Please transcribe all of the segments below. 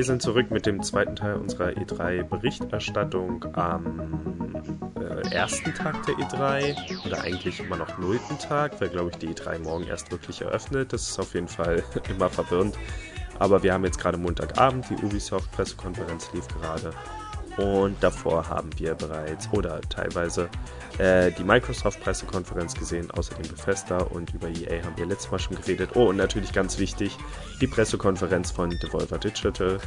Wir sind zurück mit dem zweiten Teil unserer E3-Berichterstattung am äh, ersten Tag der E3 oder eigentlich immer noch nullten Tag, weil glaube ich die E3 morgen erst wirklich eröffnet. Das ist auf jeden Fall immer verwirrend. Aber wir haben jetzt gerade Montagabend, die Ubisoft-Pressekonferenz lief gerade und davor haben wir bereits oder teilweise äh, die Microsoft-Pressekonferenz gesehen, außerdem Bethesda und über EA haben wir letztes Mal schon geredet. Oh, und natürlich ganz wichtig, die Pressekonferenz von Devolver Digital.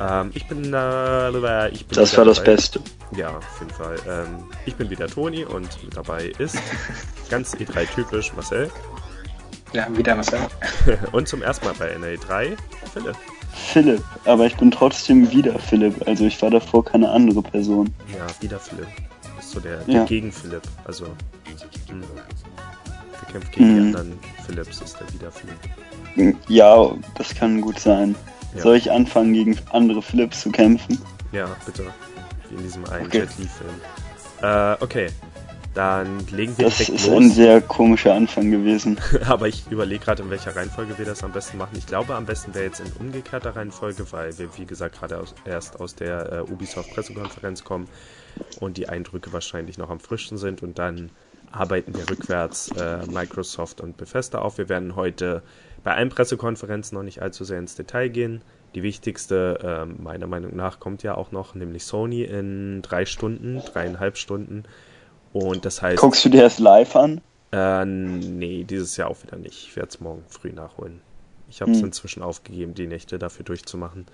Ähm, ich bin, äh, ich bin Das war das Beste. Ja, auf jeden Fall. Ähm, ich bin wieder Toni und mit dabei ist ganz E3-typisch Marcel. Ja, wieder Marcel. und zum ersten Mal bei NA3 Philipp. Philipp, aber ich bin trotzdem wieder Philipp. Also ich war davor keine andere Person. Ja, wieder Philipp. ist so der, der ja. Gegen-Philipp. Also, mh. Der kämpft gegen mhm. die anderen Philips, ist der wieder Philipp. Ja, das kann gut sein. Ja. Soll ich anfangen, gegen andere Philips zu kämpfen? Ja, bitte. Wie in diesem einen okay. Jet Li-Film. Äh, okay. Dann legen wir das direkt los. Ist ein sehr komischer Anfang gewesen. Aber ich überlege gerade, in welcher Reihenfolge wir das am besten machen. Ich glaube, am besten wäre jetzt in umgekehrter Reihenfolge, weil wir, wie gesagt, gerade aus, erst aus der äh, Ubisoft-Pressekonferenz kommen und die Eindrücke wahrscheinlich noch am frischsten sind. Und dann arbeiten wir rückwärts äh, Microsoft und Bethesda auf. Wir werden heute bei allen Pressekonferenzen noch nicht allzu sehr ins Detail gehen. Die wichtigste, äh, meiner Meinung nach, kommt ja auch noch, nämlich Sony in drei Stunden, dreieinhalb Stunden. Und das heißt. Guckst du dir das live an? Äh, nee, dieses Jahr auch wieder nicht. Ich werde es morgen früh nachholen. Ich habe es hm. inzwischen aufgegeben, die Nächte dafür durchzumachen.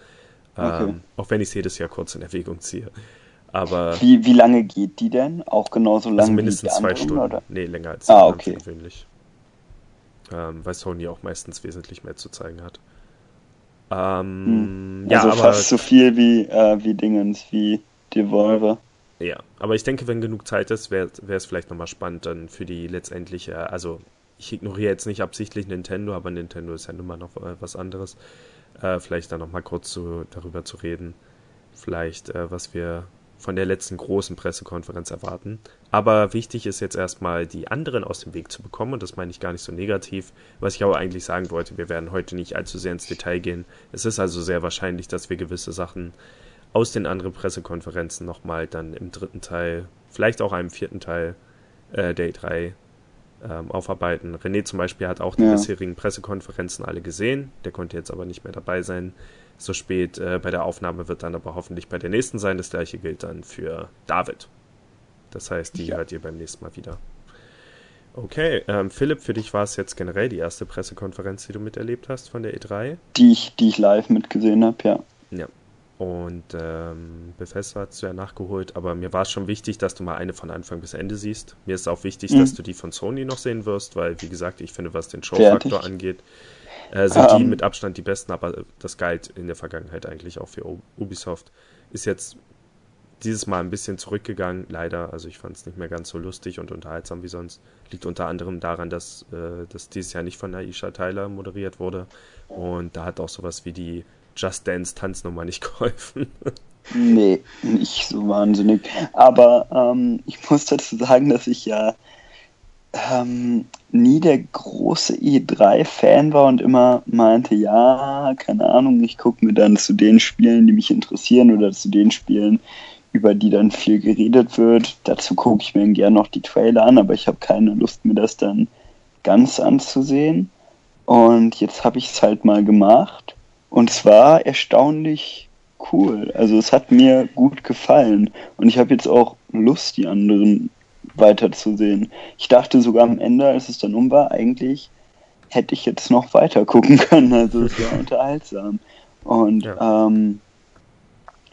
Okay. Ähm, auch wenn ich es jedes Jahr kurz in Erwägung ziehe. Aber. Wie, wie lange geht die denn? Auch genauso lange also mindestens zwei Stunden. Oder? Nee, länger als ah, okay. gewöhnlich. Ähm, weil Sony auch meistens wesentlich mehr zu zeigen hat. Ähm, hm. Also ja, fast so viel wie, äh, wie Dingens, wie Devolver. Ja, aber ich denke, wenn genug Zeit ist, wäre es vielleicht nochmal spannend dann für die letztendliche, also ich ignoriere jetzt nicht absichtlich Nintendo, aber Nintendo ist ja nun mal noch äh, was anderes. Äh, vielleicht dann nochmal kurz zu, darüber zu reden. Vielleicht, äh, was wir von der letzten großen Pressekonferenz erwarten. Aber wichtig ist jetzt erstmal, die anderen aus dem Weg zu bekommen. Und das meine ich gar nicht so negativ. Was ich aber eigentlich sagen wollte, wir werden heute nicht allzu sehr ins Detail gehen. Es ist also sehr wahrscheinlich, dass wir gewisse Sachen aus den anderen Pressekonferenzen nochmal dann im dritten Teil, vielleicht auch einem vierten Teil äh, Day 3 ähm, aufarbeiten. René zum Beispiel hat auch die ja. bisherigen Pressekonferenzen alle gesehen, der konnte jetzt aber nicht mehr dabei sein. So spät äh, bei der Aufnahme wird dann aber hoffentlich bei der nächsten sein. Das gleiche gilt dann für David. Das heißt, die ja. hört ihr beim nächsten Mal wieder. Okay, ähm, Philipp, für dich war es jetzt generell die erste Pressekonferenz, die du miterlebt hast von der E3? Die ich, die ich live mitgesehen habe, ja. Ja, und ähm, Bethesda hat es ja nachgeholt, aber mir war es schon wichtig, dass du mal eine von Anfang bis Ende siehst. Mir ist auch wichtig, mhm. dass du die von Sony noch sehen wirst, weil, wie gesagt, ich finde, was den Showfaktor angeht, äh, sind um. die ähm. mit Abstand die besten, aber das galt in der Vergangenheit eigentlich auch für Ubisoft. Ist jetzt dieses Mal ein bisschen zurückgegangen, leider. Also ich fand es nicht mehr ganz so lustig und unterhaltsam wie sonst. Liegt unter anderem daran, dass äh, das dieses Jahr nicht von Aisha Tyler moderiert wurde. Und da hat auch sowas wie die Just Dance Tanznummer nicht geholfen. nee, nicht so wahnsinnig. Aber ähm, ich muss dazu sagen, dass ich ja ähm, nie der große E3-Fan war und immer meinte, ja, keine Ahnung, ich gucke mir dann zu den Spielen, die mich interessieren oder zu den Spielen, über die dann viel geredet wird. Dazu gucke ich mir gerne noch die Trailer an, aber ich habe keine Lust, mir das dann ganz anzusehen. Und jetzt habe ich es halt mal gemacht und es war erstaunlich cool. Also es hat mir gut gefallen. Und ich habe jetzt auch Lust, die anderen weiterzusehen. Ich dachte sogar am Ende, als es dann um war, eigentlich hätte ich jetzt noch weiter gucken können. Also es war unterhaltsam. Und ja. Ähm,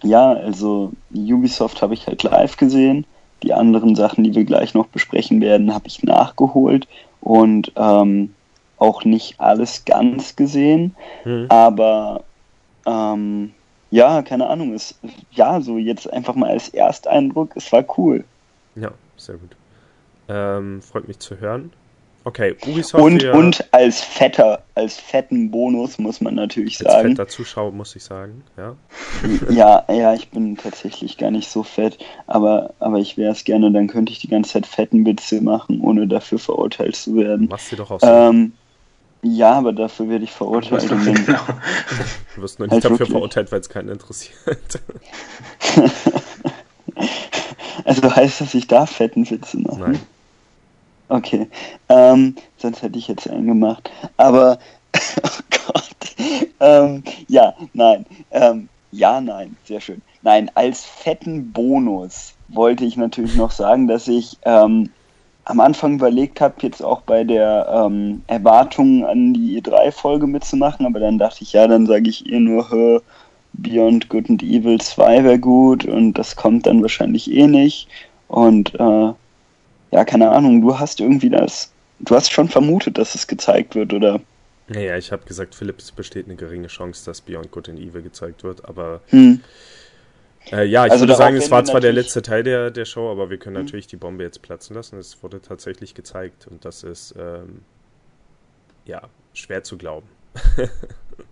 ja, also Ubisoft habe ich halt live gesehen. Die anderen Sachen, die wir gleich noch besprechen werden, habe ich nachgeholt. Und ähm, auch nicht alles ganz gesehen, mhm. aber ähm, ja, keine Ahnung, es, ja, so jetzt einfach mal als Ersteindruck, es war cool. Ja, sehr gut. Ähm, freut mich zu hören. Okay, Ubisoft. Und, ja, und als fetter, als fetten Bonus muss man natürlich als sagen. Als fetter Zuschauer muss ich sagen, ja. ja, ja, ich bin tatsächlich gar nicht so fett, aber, aber ich wäre es gerne, dann könnte ich die ganze Zeit fetten Witze machen, ohne dafür verurteilt zu werden. Machst du doch auch so. Ähm, Ja, aber dafür werde ich verurteilt. Du, genau. du wirst nur nicht halt dafür wirklich. verurteilt, weil es keinen interessiert. also heißt das, ich darf fetten Witze machen? Nein. Okay. Ähm, sonst hätte ich jetzt einen gemacht. Aber, oh Gott. Ähm, ja, nein. Ähm, ja, nein. Sehr schön. Nein, als fetten Bonus wollte ich natürlich noch sagen, dass ich ähm, am Anfang überlegt habe, jetzt auch bei der ähm, Erwartung an die E3-Folge mitzumachen, aber dann dachte ich, ja, dann sage ich ihr nur, hör, Beyond Good and Evil 2 wäre gut und das kommt dann wahrscheinlich eh nicht. Und äh, ja, keine Ahnung, du hast irgendwie das, du hast schon vermutet, dass es gezeigt wird, oder? Naja, ich habe gesagt, Philips besteht eine geringe Chance, dass Beyond Good and Evil gezeigt wird, aber hm. Äh, ja, ich also würde sagen, es war zwar der letzte Teil der, der Show, aber wir können mhm. natürlich die Bombe jetzt platzen lassen. Es wurde tatsächlich gezeigt und das ist ähm, ja schwer zu glauben.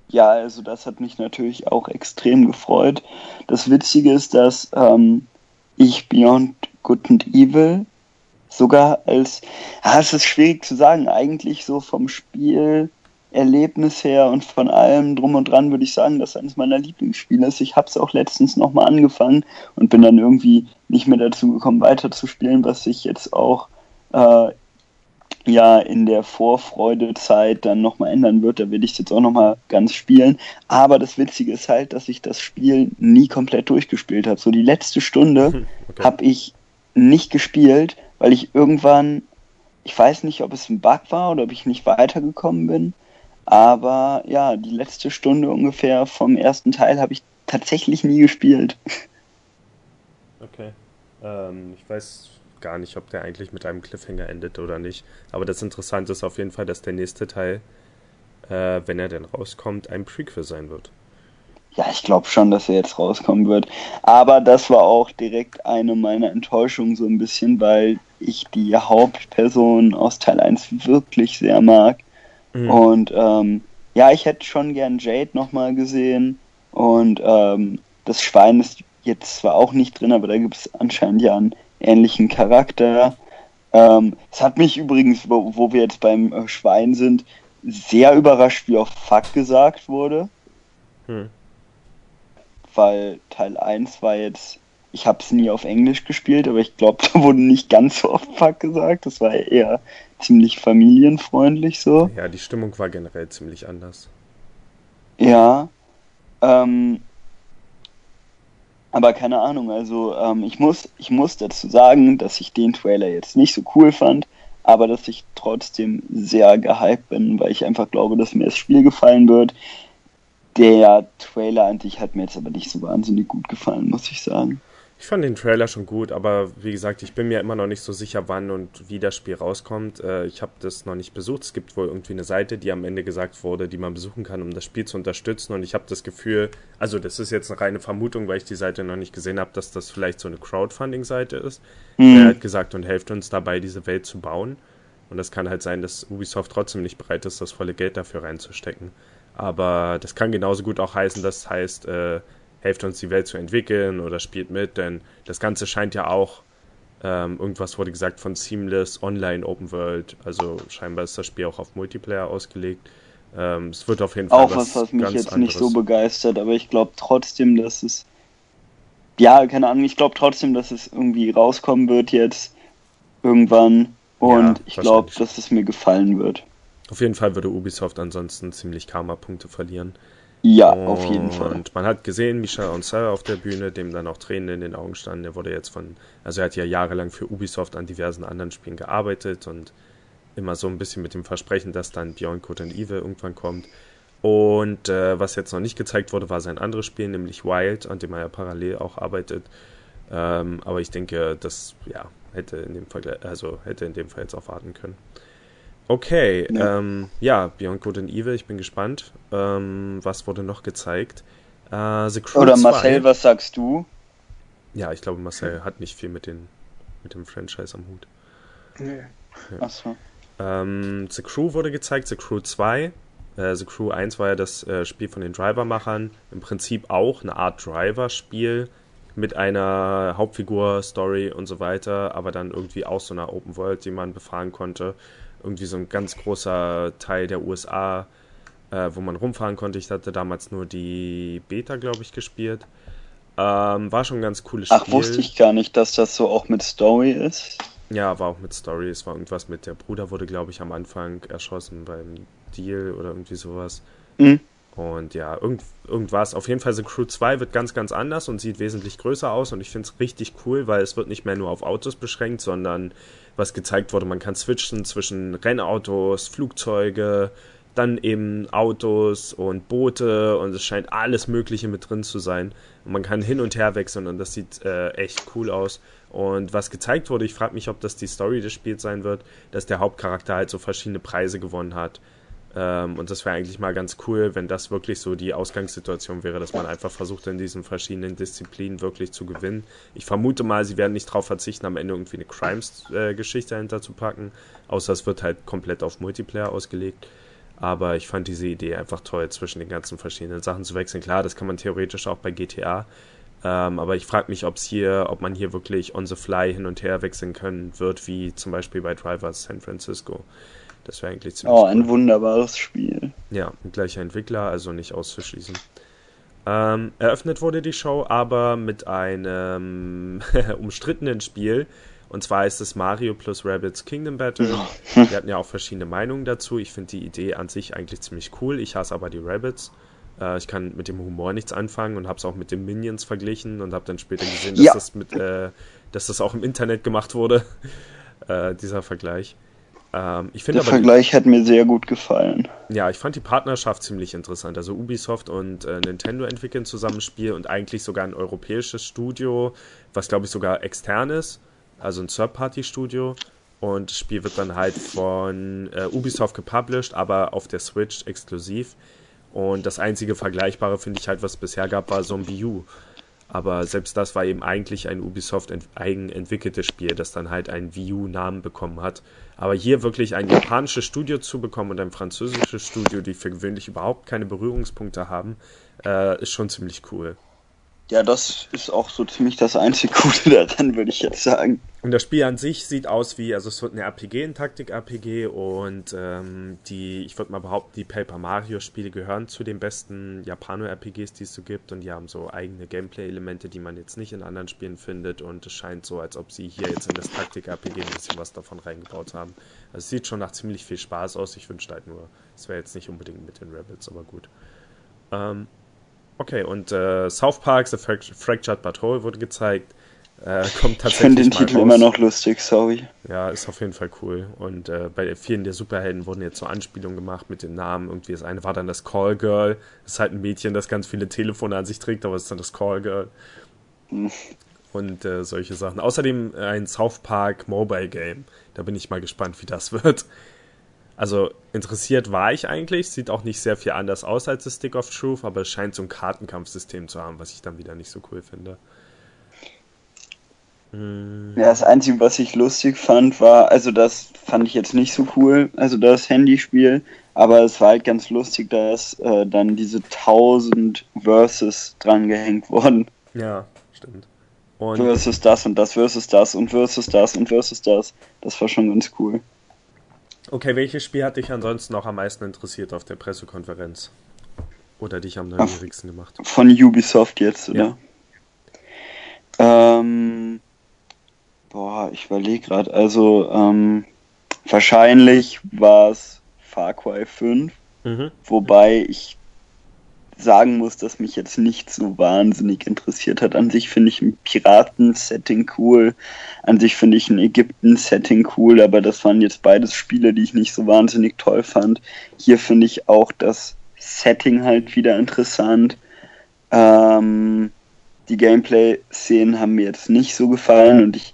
ja, also das hat mich natürlich auch extrem gefreut. Das Witzige ist, dass ähm, ich Beyond Good and Evil sogar als, ah, es ist schwierig zu sagen, eigentlich so vom Spiel Erlebnis her und von allem drum und dran würde ich sagen, dass eines meiner Lieblingsspiele ist. Ich habe es auch letztens nochmal angefangen und bin dann irgendwie nicht mehr dazu gekommen, weiterzuspielen, was sich jetzt auch äh, ja in der Vorfreudezeit dann nochmal ändern wird. Da will ich es jetzt auch nochmal ganz spielen. Aber das Witzige ist halt, dass ich das Spiel nie komplett durchgespielt habe. So die letzte Stunde okay. habe ich nicht gespielt, weil ich irgendwann, ich weiß nicht, ob es ein Bug war oder ob ich nicht weitergekommen bin aber ja, die letzte Stunde ungefähr vom ersten Teil habe ich tatsächlich nie gespielt. Okay. Ähm, ich weiß gar nicht, ob der eigentlich mit einem Cliffhanger endet oder nicht. Aber das Interessante ist auf jeden Fall, dass der nächste Teil, äh, wenn er denn rauskommt, ein Prequel sein wird. Ja, ich glaube schon, dass er jetzt rauskommen wird. Aber das war auch direkt eine meiner Enttäuschungen so ein bisschen, weil ich die Hauptperson aus Teil 1 wirklich sehr mag. Mhm. Und ähm, ja, ich hätte schon gern Jade nochmal gesehen. Und ähm, das Schwein ist jetzt zwar auch nicht drin, aber da gibt es anscheinend ja einen ähnlichen Charakter. Ähm, es hat mich übrigens, wo, wo wir jetzt beim äh, Schwein sind, sehr überrascht, wie oft Fuck gesagt wurde. Hm. Weil Teil 1 war jetzt, ich habe es nie auf Englisch gespielt, aber ich glaube, da wurde nicht ganz so oft Fuck gesagt. Das war eher ziemlich familienfreundlich so. Ja, die Stimmung war generell ziemlich anders. Ja. Ähm, aber keine Ahnung, also ähm, ich, muss, ich muss dazu sagen, dass ich den Trailer jetzt nicht so cool fand, aber dass ich trotzdem sehr gehypt bin, weil ich einfach glaube, dass mir das Spiel gefallen wird. Der Trailer an sich hat mir jetzt aber nicht so wahnsinnig gut gefallen, muss ich sagen. Ich fand den Trailer schon gut, aber wie gesagt, ich bin mir immer noch nicht so sicher, wann und wie das Spiel rauskommt. Äh, ich habe das noch nicht besucht. Es gibt wohl irgendwie eine Seite, die am Ende gesagt wurde, die man besuchen kann, um das Spiel zu unterstützen. Und ich habe das Gefühl, also das ist jetzt eine reine Vermutung, weil ich die Seite noch nicht gesehen habe, dass das vielleicht so eine Crowdfunding-Seite ist. Mhm. Er hat gesagt und helft uns dabei, diese Welt zu bauen. Und das kann halt sein, dass Ubisoft trotzdem nicht bereit ist, das volle Geld dafür reinzustecken. Aber das kann genauso gut auch heißen, das heißt, äh, helft uns die Welt zu entwickeln oder spielt mit, denn das Ganze scheint ja auch, ähm, irgendwas wurde gesagt von Seamless Online Open World, also scheinbar ist das Spiel auch auf Multiplayer ausgelegt. Ähm, es wird auf jeden Fall auch was, was mich jetzt anderes. nicht so begeistert, aber ich glaube trotzdem, dass es ja, keine Ahnung, ich glaube trotzdem, dass es irgendwie rauskommen wird jetzt irgendwann und ja, ich glaube, dass es mir gefallen wird. Auf jeden Fall würde Ubisoft ansonsten ziemlich Karma-Punkte verlieren. Ja, und auf jeden Fall. Und man hat gesehen, Michel Ancel auf der Bühne, dem dann auch Tränen in den Augen standen. Der wurde jetzt von, also er hat ja jahrelang für Ubisoft an diversen anderen Spielen gearbeitet und immer so ein bisschen mit dem Versprechen, dass dann Beyond Good and Evil irgendwann kommt. Und äh, was jetzt noch nicht gezeigt wurde, war sein anderes Spiel, nämlich Wild, an dem er ja parallel auch arbeitet. Ähm, aber ich denke, das ja, hätte in dem Fall, also hätte in dem Fall jetzt auch warten können. Okay, ja, ähm, ja Beyond Good and Evil, ich bin gespannt. Ähm, was wurde noch gezeigt? Äh, The Crew Oder Marcel, 2. was sagst du? Ja, ich glaube, Marcel hat nicht viel mit, den, mit dem Franchise am Hut. Nee. Ja. Achso. Ähm, The Crew wurde gezeigt, The Crew 2. Äh, The Crew 1 war ja das äh, Spiel von den Driver-Machern. Im Prinzip auch eine Art Driver-Spiel mit einer Hauptfigur, Story und so weiter, aber dann irgendwie auch so einer Open World, die man befahren konnte. Irgendwie so ein ganz großer Teil der USA, äh, wo man rumfahren konnte. Ich hatte damals nur die Beta, glaube ich, gespielt. Ähm, war schon ein ganz cooles Spiel. Ach, wusste ich gar nicht, dass das so auch mit Story ist. Ja, war auch mit Story. Es war irgendwas mit der Bruder wurde, glaube ich, am Anfang erschossen beim Deal oder irgendwie sowas. Mhm. Und ja, irgend, irgendwas. Auf jeden Fall, The Crew 2 wird ganz, ganz anders und sieht wesentlich größer aus. Und ich finde es richtig cool, weil es wird nicht mehr nur auf Autos beschränkt, sondern was gezeigt wurde, man kann switchen zwischen Rennautos, Flugzeuge, dann eben Autos und Boote und es scheint alles Mögliche mit drin zu sein. Und man kann hin und her wechseln und das sieht äh, echt cool aus. Und was gezeigt wurde, ich frage mich, ob das die Story des Spiels sein wird, dass der Hauptcharakter halt so verschiedene Preise gewonnen hat. Ähm, und das wäre eigentlich mal ganz cool, wenn das wirklich so die Ausgangssituation wäre, dass man einfach versucht, in diesen verschiedenen Disziplinen wirklich zu gewinnen. Ich vermute mal, sie werden nicht darauf verzichten, am Ende irgendwie eine Crimes-Geschichte dahinter zu packen, außer es wird halt komplett auf Multiplayer ausgelegt. Aber ich fand diese Idee einfach toll, zwischen den ganzen verschiedenen Sachen zu wechseln. Klar, das kann man theoretisch auch bei GTA. Ähm, aber ich frage mich, ob hier, ob man hier wirklich on the fly hin und her wechseln können wird, wie zum Beispiel bei Drivers San Francisco. Das wäre eigentlich ziemlich. Oh, ein cool. wunderbares Spiel. Ja, gleicher Entwickler, also nicht auszuschließen. Ähm, eröffnet wurde die Show aber mit einem umstrittenen Spiel, und zwar ist es Mario plus Rabbits Kingdom Battle. Wir hatten ja auch verschiedene Meinungen dazu. Ich finde die Idee an sich eigentlich ziemlich cool. Ich hasse aber die Rabbits. Äh, ich kann mit dem Humor nichts anfangen und habe es auch mit den Minions verglichen und habe dann später gesehen, dass, ja. das mit, äh, dass das auch im Internet gemacht wurde, äh, dieser Vergleich. Ähm, Der Vergleich die, hat mir sehr gut gefallen. Ja, ich fand die Partnerschaft ziemlich interessant. Also Ubisoft und äh, Nintendo entwickeln zusammen ein Spiel und eigentlich sogar ein europäisches Studio, was glaube ich sogar extern ist also ein Third-Party-Studio. Und das Spiel wird dann halt von äh, Ubisoft gepublished, aber auf der Switch exklusiv. Und das einzige Vergleichbare, finde ich halt, was es bisher gab, war Zombie U. Aber selbst das war eben eigentlich ein Ubisoft eigen entwickeltes Spiel, das dann halt einen Wii U-Namen bekommen hat. Aber hier wirklich ein japanisches Studio zu bekommen und ein französisches Studio, die für gewöhnlich überhaupt keine Berührungspunkte haben, äh, ist schon ziemlich cool. Ja, das ist auch so ziemlich das einzige Gute daran, würde ich jetzt sagen. Und das Spiel an sich sieht aus wie, also es wird eine RPG, ein Taktik-RPG und ähm, die, ich würde mal behaupten, die Paper Mario-Spiele gehören zu den besten Japano-RPGs, die es so gibt und die haben so eigene Gameplay-Elemente, die man jetzt nicht in anderen Spielen findet und es scheint so, als ob sie hier jetzt in das Taktik-RPG ein bisschen was davon reingebaut haben. Also es sieht schon nach ziemlich viel Spaß aus, ich wünschte halt nur, es wäre jetzt nicht unbedingt mit den Rebels, aber gut. Ähm, Okay, und äh, South Park, The Fractured But Whole wurde gezeigt. Äh, kommt tatsächlich. Ich finde den Titel raus. immer noch lustig, sorry. Ja, ist auf jeden Fall cool. Und äh, bei vielen der Superhelden wurden jetzt so Anspielungen gemacht mit den Namen. Irgendwie das eine war dann das Call Girl. Das ist halt ein Mädchen, das ganz viele Telefone an sich trägt, aber es ist dann das Call Girl. Hm. Und äh, solche Sachen. Außerdem ein South Park Mobile Game. Da bin ich mal gespannt, wie das wird. Also interessiert war ich eigentlich, sieht auch nicht sehr viel anders aus als das Stick of Truth, aber es scheint so ein Kartenkampfsystem zu haben, was ich dann wieder nicht so cool finde. Hm. Ja, das Einzige, was ich lustig fand, war, also das fand ich jetzt nicht so cool, also das Handyspiel, aber es war halt ganz lustig, dass äh, dann diese 1000 Verses dran gehängt wurden. Ja, stimmt. Und versus das und das, versus das und versus das und versus das. Das war schon ganz cool. Okay, welches Spiel hat dich ansonsten noch am meisten interessiert auf der Pressekonferenz? Oder dich am neugierigsten gemacht? Von Ubisoft jetzt, oder? Ja. Ähm, boah, ich überlege gerade. Also, ähm, wahrscheinlich war es Far Cry 5. Mhm. Wobei ich sagen muss, dass mich jetzt nicht so wahnsinnig interessiert hat. An sich finde ich ein Piraten-Setting cool. An sich finde ich ein Ägypten-Setting cool, aber das waren jetzt beides Spiele, die ich nicht so wahnsinnig toll fand. Hier finde ich auch das Setting halt wieder interessant. Ähm, die Gameplay-Szenen haben mir jetzt nicht so gefallen und ich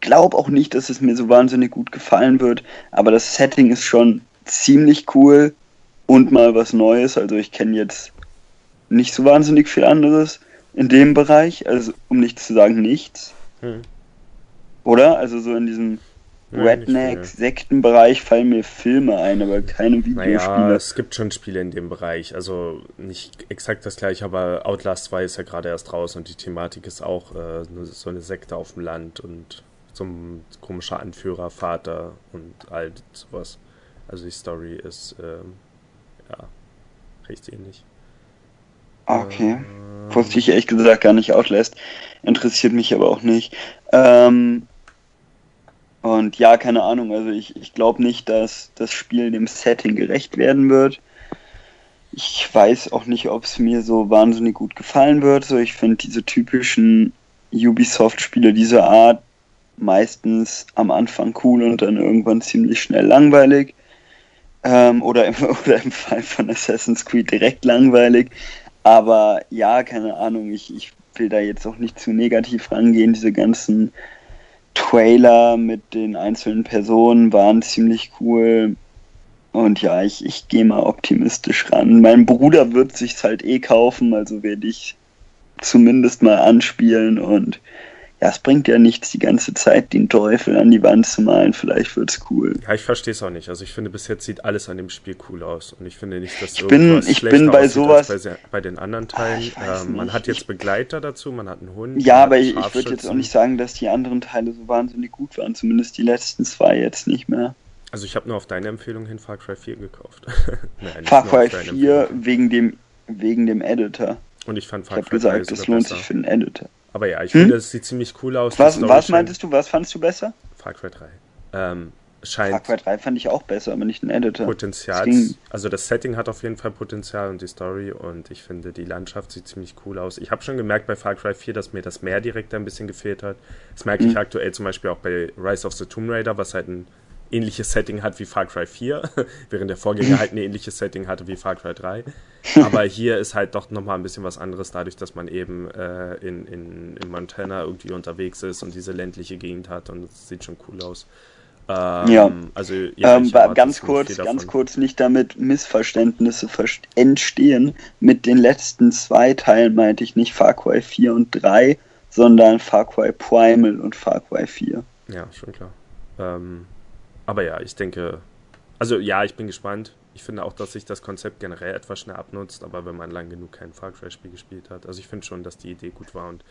glaube auch nicht, dass es mir so wahnsinnig gut gefallen wird, aber das Setting ist schon ziemlich cool und mal was Neues. Also ich kenne jetzt nicht so wahnsinnig viel anderes in dem Bereich, also um nicht zu sagen nichts. Hm. Oder? Also so in diesem Redneck-Sektenbereich fallen mir Filme ein, aber keine Videospiele. Naja, es gibt schon Spiele in dem Bereich. Also nicht exakt das gleiche, aber Outlast 2 ist ja gerade erst raus und die Thematik ist auch äh, so eine Sekte auf dem Land und so ein komischer Anführer, Vater und all sowas. Also die Story ist, ähm, ja, recht ähnlich. Okay. Ähm, Wusste ich ehrlich gesagt gar nicht Outlast. Interessiert mich aber auch nicht. Ähm, und ja, keine Ahnung, also ich, ich glaube nicht, dass das Spiel dem Setting gerecht werden wird. Ich weiß auch nicht, ob es mir so wahnsinnig gut gefallen wird. So, ich finde diese typischen Ubisoft-Spiele dieser Art meistens am Anfang cool und dann irgendwann ziemlich schnell langweilig. Ähm, oder, im, oder im Fall von Assassin's Creed direkt langweilig. Aber ja, keine Ahnung, ich, ich will da jetzt auch nicht zu negativ rangehen. Diese ganzen Trailer mit den einzelnen Personen waren ziemlich cool. Und ja, ich, ich gehe mal optimistisch ran. Mein Bruder wird sich's halt eh kaufen, also werde ich zumindest mal anspielen und ja, es bringt ja nichts, die ganze Zeit den Teufel an die Wand zu malen. Vielleicht wird's cool. Ja, ich verstehe es auch nicht. Also ich finde, bis jetzt sieht alles an dem Spiel cool aus. Und ich finde nicht, dass ich bin, ich bin bei sowas bei, bei, den anderen Teilen. Ähm, man hat jetzt Begleiter dazu, man hat einen Hund. Ja, aber ich, ich würde jetzt auch nicht sagen, dass die anderen Teile so wahnsinnig gut waren. Zumindest die letzten zwei jetzt nicht mehr. Also ich habe nur auf deine Empfehlung hin Far Cry 4 gekauft. Nein, Far Cry 4 wegen dem, wegen dem Editor. Und ich fand Far ich Cry gesagt, das lohnt besser. sich für den Editor. Aber ja, ich hm? finde, es sieht ziemlich cool aus. Was, was meintest du, was fandest du besser? Far Cry 3. Ähm, scheint Far Cry 3 fand ich auch besser, aber nicht ein Editor. Potenzial. Also das Setting hat auf jeden Fall Potenzial und die Story und ich finde, die Landschaft sieht ziemlich cool aus. Ich habe schon gemerkt bei Far Cry 4, dass mir das Meer direkt ein bisschen gefehlt hat. Das merke hm. ich aktuell zum Beispiel auch bei Rise of the Tomb Raider, was halt ein ähnliches Setting hat wie Far Cry 4, während der Vorgänger halt ein ähnliches Setting hatte wie Far Cry 3. Aber hier ist halt doch nochmal ein bisschen was anderes, dadurch, dass man eben äh, in, in, in Montana irgendwie unterwegs ist und diese ländliche Gegend hat und es sieht schon cool aus. Ähm, ja. Also ja, ähm, ganz kurz, ganz kurz nicht damit Missverständnisse entstehen. Mit den letzten zwei Teilen meinte ich nicht Far Cry 4 und 3, sondern Far Cry Primal und Far Cry 4. Ja, schon klar. Ähm, aber ja, ich denke, also ja, ich bin gespannt. Ich finde auch, dass sich das Konzept generell etwas schnell abnutzt, aber wenn man lang genug kein Far Cry-Spiel gespielt hat. Also ich finde schon, dass die Idee gut war und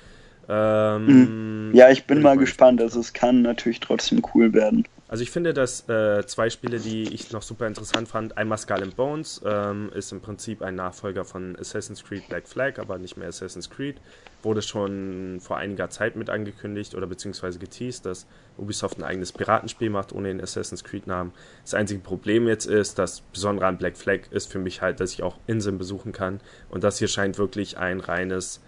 ähm, ja, ich bin, bin mal gespannt. Also es kann natürlich trotzdem cool werden. Also ich finde, dass äh, zwei Spiele, die ich noch super interessant fand, einmal Skull and Bones ähm, ist im Prinzip ein Nachfolger von Assassin's Creed Black Flag, aber nicht mehr Assassin's Creed. Wurde schon vor einiger Zeit mit angekündigt oder beziehungsweise geteased, dass Ubisoft ein eigenes Piratenspiel macht ohne den Assassin's Creed Namen. Das einzige Problem jetzt ist, das Besondere an Black Flag ist für mich halt, dass ich auch Inseln besuchen kann und das hier scheint wirklich ein reines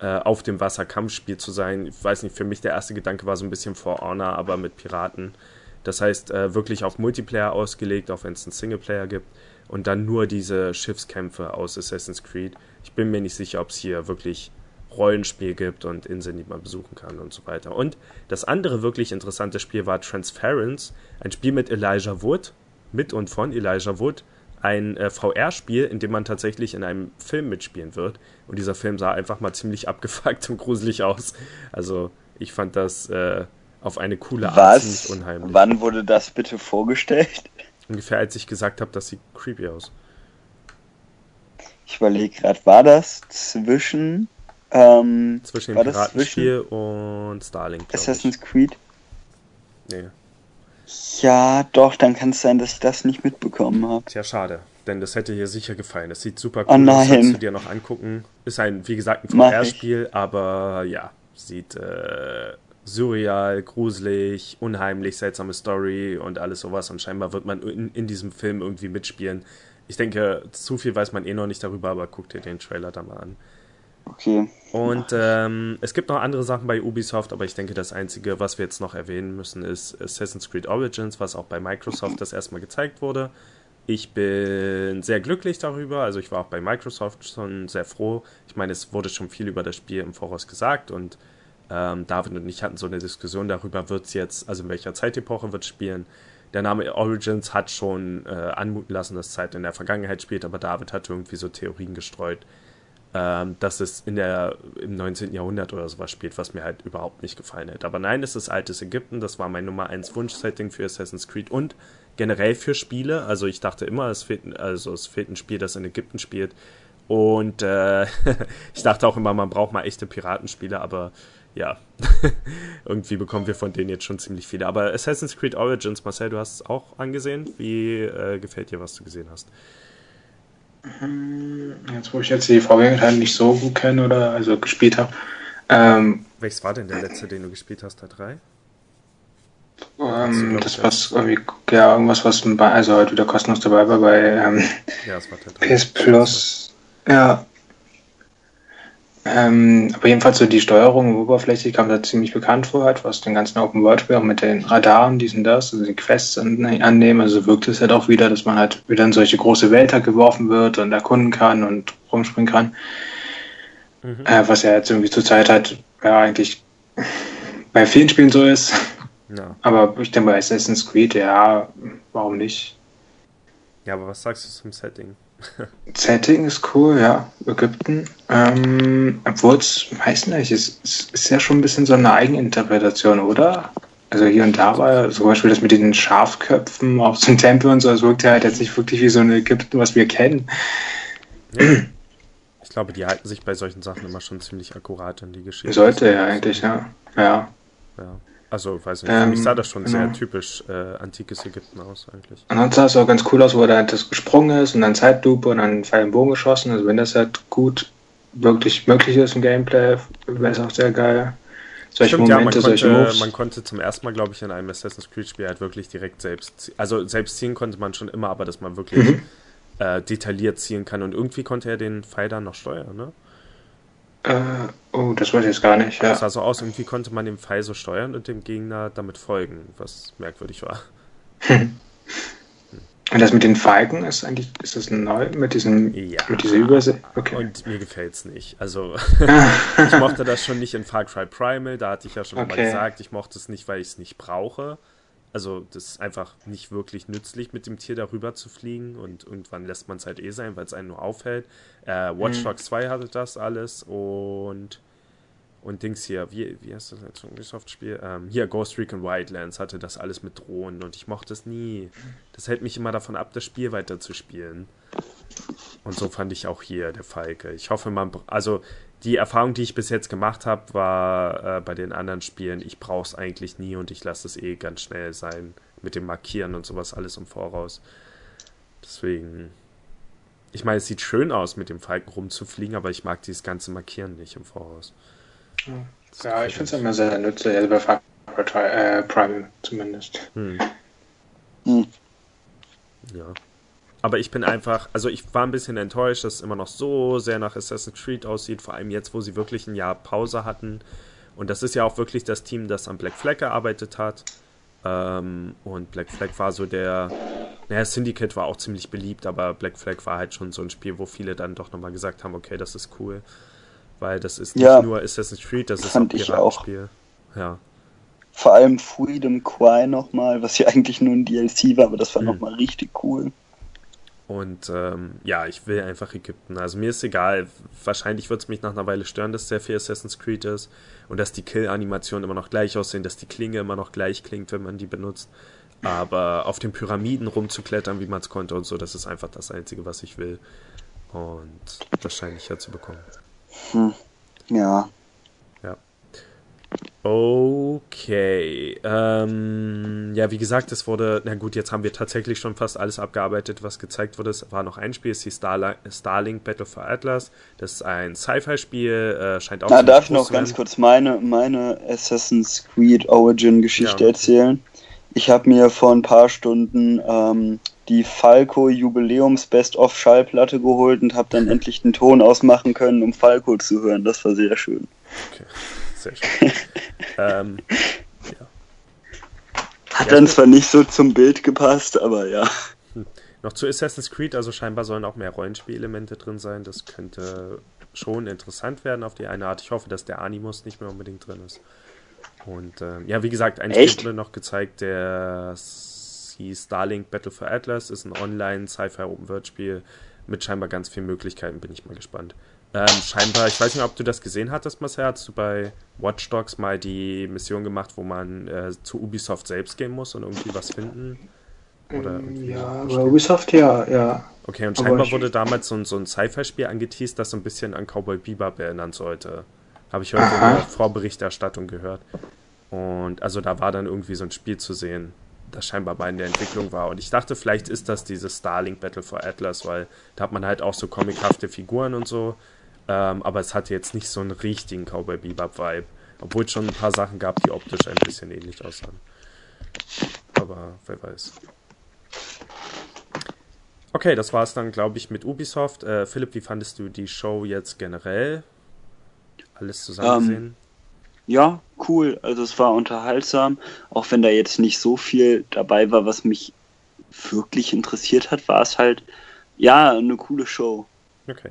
äh, auf dem Wasser Kampfspiel zu sein. Ich weiß nicht, für mich der erste Gedanke war so ein bisschen For Honor, aber mit Piraten. Das heißt, äh, wirklich auf Multiplayer ausgelegt, auch wenn es einen Singleplayer gibt. Und dann nur diese Schiffskämpfe aus Assassin's Creed. Ich bin mir nicht sicher, ob es hier wirklich Rollenspiel gibt und Inseln, die man besuchen kann und so weiter. Und das andere wirklich interessante Spiel war Transference, ein Spiel mit Elijah Wood, mit und von Elijah Wood, ein äh, VR-Spiel, in dem man tatsächlich in einem Film mitspielen wird. Und dieser Film sah einfach mal ziemlich abgefuckt und gruselig aus. Also ich fand das äh, auf eine coole Art Was? ziemlich unheimlich. Wann wurde das bitte vorgestellt? Ungefähr als ich gesagt habe, das sieht creepy aus. Ich überlege gerade, war das zwischen ähm, zwischen dem Piratenspiel und Starlink? Assassin's ich. Creed? Nee. Ja, doch, dann kann es sein, dass ich das nicht mitbekommen habe. Tja, schade. Denn das hätte dir sicher gefallen. Das sieht super oh cool oh, aus, kannst du dir noch angucken. Ist ein, wie gesagt, ein VR-Spiel, aber ja, sieht äh, surreal, gruselig, unheimlich, seltsame Story und alles sowas. Und scheinbar wird man in, in diesem Film irgendwie mitspielen. Ich denke, zu viel weiß man eh noch nicht darüber, aber guck dir den Trailer da mal an. Okay. Und ähm, es gibt noch andere Sachen bei Ubisoft, aber ich denke, das Einzige, was wir jetzt noch erwähnen müssen, ist Assassin's Creed Origins, was auch bei Microsoft das erstmal gezeigt wurde. Ich bin sehr glücklich darüber, also ich war auch bei Microsoft schon sehr froh. Ich meine, es wurde schon viel über das Spiel im Voraus gesagt und ähm, David und ich hatten so eine Diskussion darüber, wird es jetzt, also in welcher Zeitepoche wird spielen. Der Name Origins hat schon äh, anmuten lassen, dass Zeit in der Vergangenheit spielt, aber David hat irgendwie so Theorien gestreut, ähm, dass es in der, im 19. Jahrhundert oder sowas spielt, was mir halt überhaupt nicht gefallen hätte. Aber nein, es ist altes Ägypten, das war mein Nummer 1 Wunschsetting für Assassin's Creed und generell für Spiele. Also ich dachte immer, es fehlt, also es fehlt ein Spiel, das in Ägypten spielt. Und äh, ich dachte auch immer, man braucht mal echte Piratenspiele, aber ja, irgendwie bekommen wir von denen jetzt schon ziemlich viele. Aber Assassin's Creed Origins, Marcel, du hast es auch angesehen. Wie äh, gefällt dir, was du gesehen hast? Hm, jetzt, wo ich jetzt die Vorgängerteile nicht so gut kenne oder also gespielt habe. Ähm, Welches war denn der letzte, den du gespielt hast, der 3? Ähm, das war irgendwie, ja, irgendwas, was bei, also heute wieder kostenlos dabei war bei ähm, ja, war PS Plus. Ja, ähm, aber jedenfalls so die Steuerung oberflächlich kam da ziemlich bekannt vor, halt, was den ganzen Open World Spiel auch mit den Radaren, diesen das, also die Quests annehmen. Also wirkt es halt auch wieder, dass man halt wieder in solche große Wälder geworfen wird und erkunden kann und rumspringen kann. Mhm. Äh, was ja jetzt irgendwie zur Zeit halt ja eigentlich bei vielen Spielen so ist. Ja. Aber ich denke bei Assassin's Creed, ja, warum nicht? Ja, aber was sagst du zum Setting? Setting ist cool, ja. Ägypten. Ähm, Obwohl es, weiß nicht, es, es ist ja schon ein bisschen so eine Eigeninterpretation, oder? Also hier und da war zum Beispiel das mit den Schafköpfen auf einem Tempel und so, es wirkt ja halt jetzt nicht wirklich wie so ein Ägypten, was wir kennen. Ja. Ich glaube, die halten sich bei solchen Sachen immer schon ziemlich akkurat an die Geschichte. Sollte ja eigentlich, ja. Ja. ja. Also, weiß nicht, für ähm, mich sah das schon genau. sehr typisch äh, antikes Ägypten aus eigentlich. Ansonsten sah es auch ganz cool aus, wo er halt das gesprungen ist und dann Zeitlupe und dann Pfeil und Bogen geschossen. Also wenn das halt gut wirklich möglich ist im Gameplay, wäre es auch sehr geil. Solche Stimmt, Momente, ja, man solche konnte, Moves. Man konnte zum ersten Mal, glaube ich, in einem Assassin's Creed-Spiel halt wirklich direkt selbst, also selbst ziehen konnte man schon immer, aber dass man wirklich mhm. äh, detailliert ziehen kann und irgendwie konnte er den Pfeil dann noch steuern, ne? Äh, oh, das weiß ich jetzt gar nicht. Ja. Das sah so aus, irgendwie konnte man den Pfeil so steuern und dem Gegner damit folgen, was merkwürdig war. Hm. Und das mit den Falken ist eigentlich, ist das neu mit diesem, ja, mit dieser Übersicht? Okay. Und mir gefällt es nicht. Also, ich mochte das schon nicht in Far Cry Primal, da hatte ich ja schon okay. mal gesagt, ich mochte es nicht, weil ich es nicht brauche. Also, das ist einfach nicht wirklich nützlich, mit dem Tier darüber zu fliegen und irgendwann lässt man es halt eh sein, weil es einen nur aufhält. Äh, Watch mhm. Dogs 2 hatte das alles und und Dings hier, wie, wie heißt das jetzt Ubisoft-Spiel? Ähm, hier, Ghost Recon Wildlands hatte das alles mit Drohnen und ich mochte es nie. Das hält mich immer davon ab, das Spiel weiter zu spielen. Und so fand ich auch hier der Falke. Ich hoffe, man, also die Erfahrung, die ich bis jetzt gemacht habe, war äh, bei den anderen Spielen, ich brauche es eigentlich nie und ich lasse es eh ganz schnell sein mit dem Markieren und sowas alles im Voraus. Deswegen, ich meine, es sieht schön aus, mit dem Falken rumzufliegen, aber ich mag dieses ganze Markieren nicht im Voraus. Ja, ich finde es immer sehr nützlich, also bei Far Cry äh, Prime zumindest. Hm. Hm. Ja. Aber ich bin einfach, also ich war ein bisschen enttäuscht, dass es immer noch so sehr nach Assassin's Creed aussieht, vor allem jetzt, wo sie wirklich ein Jahr Pause hatten. Und das ist ja auch wirklich das Team, das am Black Flag gearbeitet hat. Ähm, und Black Flag war so der, naja, Syndicate war auch ziemlich beliebt, aber Black Flag war halt schon so ein Spiel, wo viele dann doch nochmal gesagt haben, okay, das ist cool. Weil das ist nicht ja, nur Assassin's Creed, das ist auch ein Piratenspiel. Ja. Vor allem Freedom Cry nochmal, was ja eigentlich nur ein DLC war, aber das war mhm. nochmal richtig cool. Und ähm, ja, ich will einfach Ägypten. Also mir ist egal. Wahrscheinlich wird es mich nach einer Weile stören, dass sehr viel Assassin's Creed ist und dass die Kill-Animationen immer noch gleich aussehen, dass die Klinge immer noch gleich klingt, wenn man die benutzt. Aber auf den Pyramiden rumzuklettern, wie man es konnte und so, das ist einfach das Einzige, was ich will. Und wahrscheinlich ja zu bekommen. Hm. Ja. Okay. Ähm, ja, wie gesagt, es wurde, na gut, jetzt haben wir tatsächlich schon fast alles abgearbeitet, was gezeigt wurde. Es war noch ein Spiel, es hieß Starla Starlink Battle for Atlas. Das ist ein Sci-Fi-Spiel, äh, scheint auch Na, darf ich noch ganz kurz meine, meine Assassin's Creed Origin-Geschichte ja, erzählen? Ich habe mir vor ein paar Stunden ähm, die Falco Jubiläums Best-of Schallplatte geholt und habe dann endlich den Ton ausmachen können, um Falco zu hören. Das war sehr schön. Okay. Sehr schön. ähm, ja. Hat ja, dann zwar nicht so zum Bild gepasst, aber ja. Hm. Noch zu Assassin's Creed, also scheinbar sollen auch mehr Rollenspielelemente drin sein. Das könnte schon interessant werden auf die eine Art. Ich hoffe, dass der Animus nicht mehr unbedingt drin ist. Und ähm, ja, wie gesagt, ein Echt? Spiel wurde noch gezeigt, der Starlink Battle for Atlas, ist ein Online-Sci-Fi-Open-World-Spiel mit scheinbar ganz vielen Möglichkeiten, bin ich mal gespannt. Ähm, scheinbar, ich weiß nicht, ob du das gesehen hattest, Marcel, hast du bei Watch Dogs mal die Mission gemacht, wo man äh, zu Ubisoft selbst gehen muss und irgendwie was finden? Oder ähm, ja, bei Ubisoft ja, ja. Okay, und scheinbar wurde damals so, so ein Sci-Fi-Spiel angeteased, das so ein bisschen an Cowboy Bebop erinnern sollte. Habe ich heute Aha. in der Vorberichterstattung gehört. Und also da war dann irgendwie so ein Spiel zu sehen, das scheinbar bei in der Entwicklung war. Und ich dachte, vielleicht ist das dieses Starlink Battle for Atlas, weil da hat man halt auch so comichafte Figuren und so. Ähm, aber es hatte jetzt nicht so einen richtigen Cowboy Bebop Vibe. Obwohl es schon ein paar Sachen gab, die optisch ein bisschen ähnlich aussahen. Aber wer weiß. Okay, das war es dann, glaube ich, mit Ubisoft. Äh, Philipp, wie fandest du die Show jetzt generell? Alles zusammen gesehen? Um, ja, cool. Also es war unterhaltsam. Auch wenn da jetzt nicht so viel dabei war, was mich wirklich interessiert hat, war es halt, ja, eine coole Show. Okay.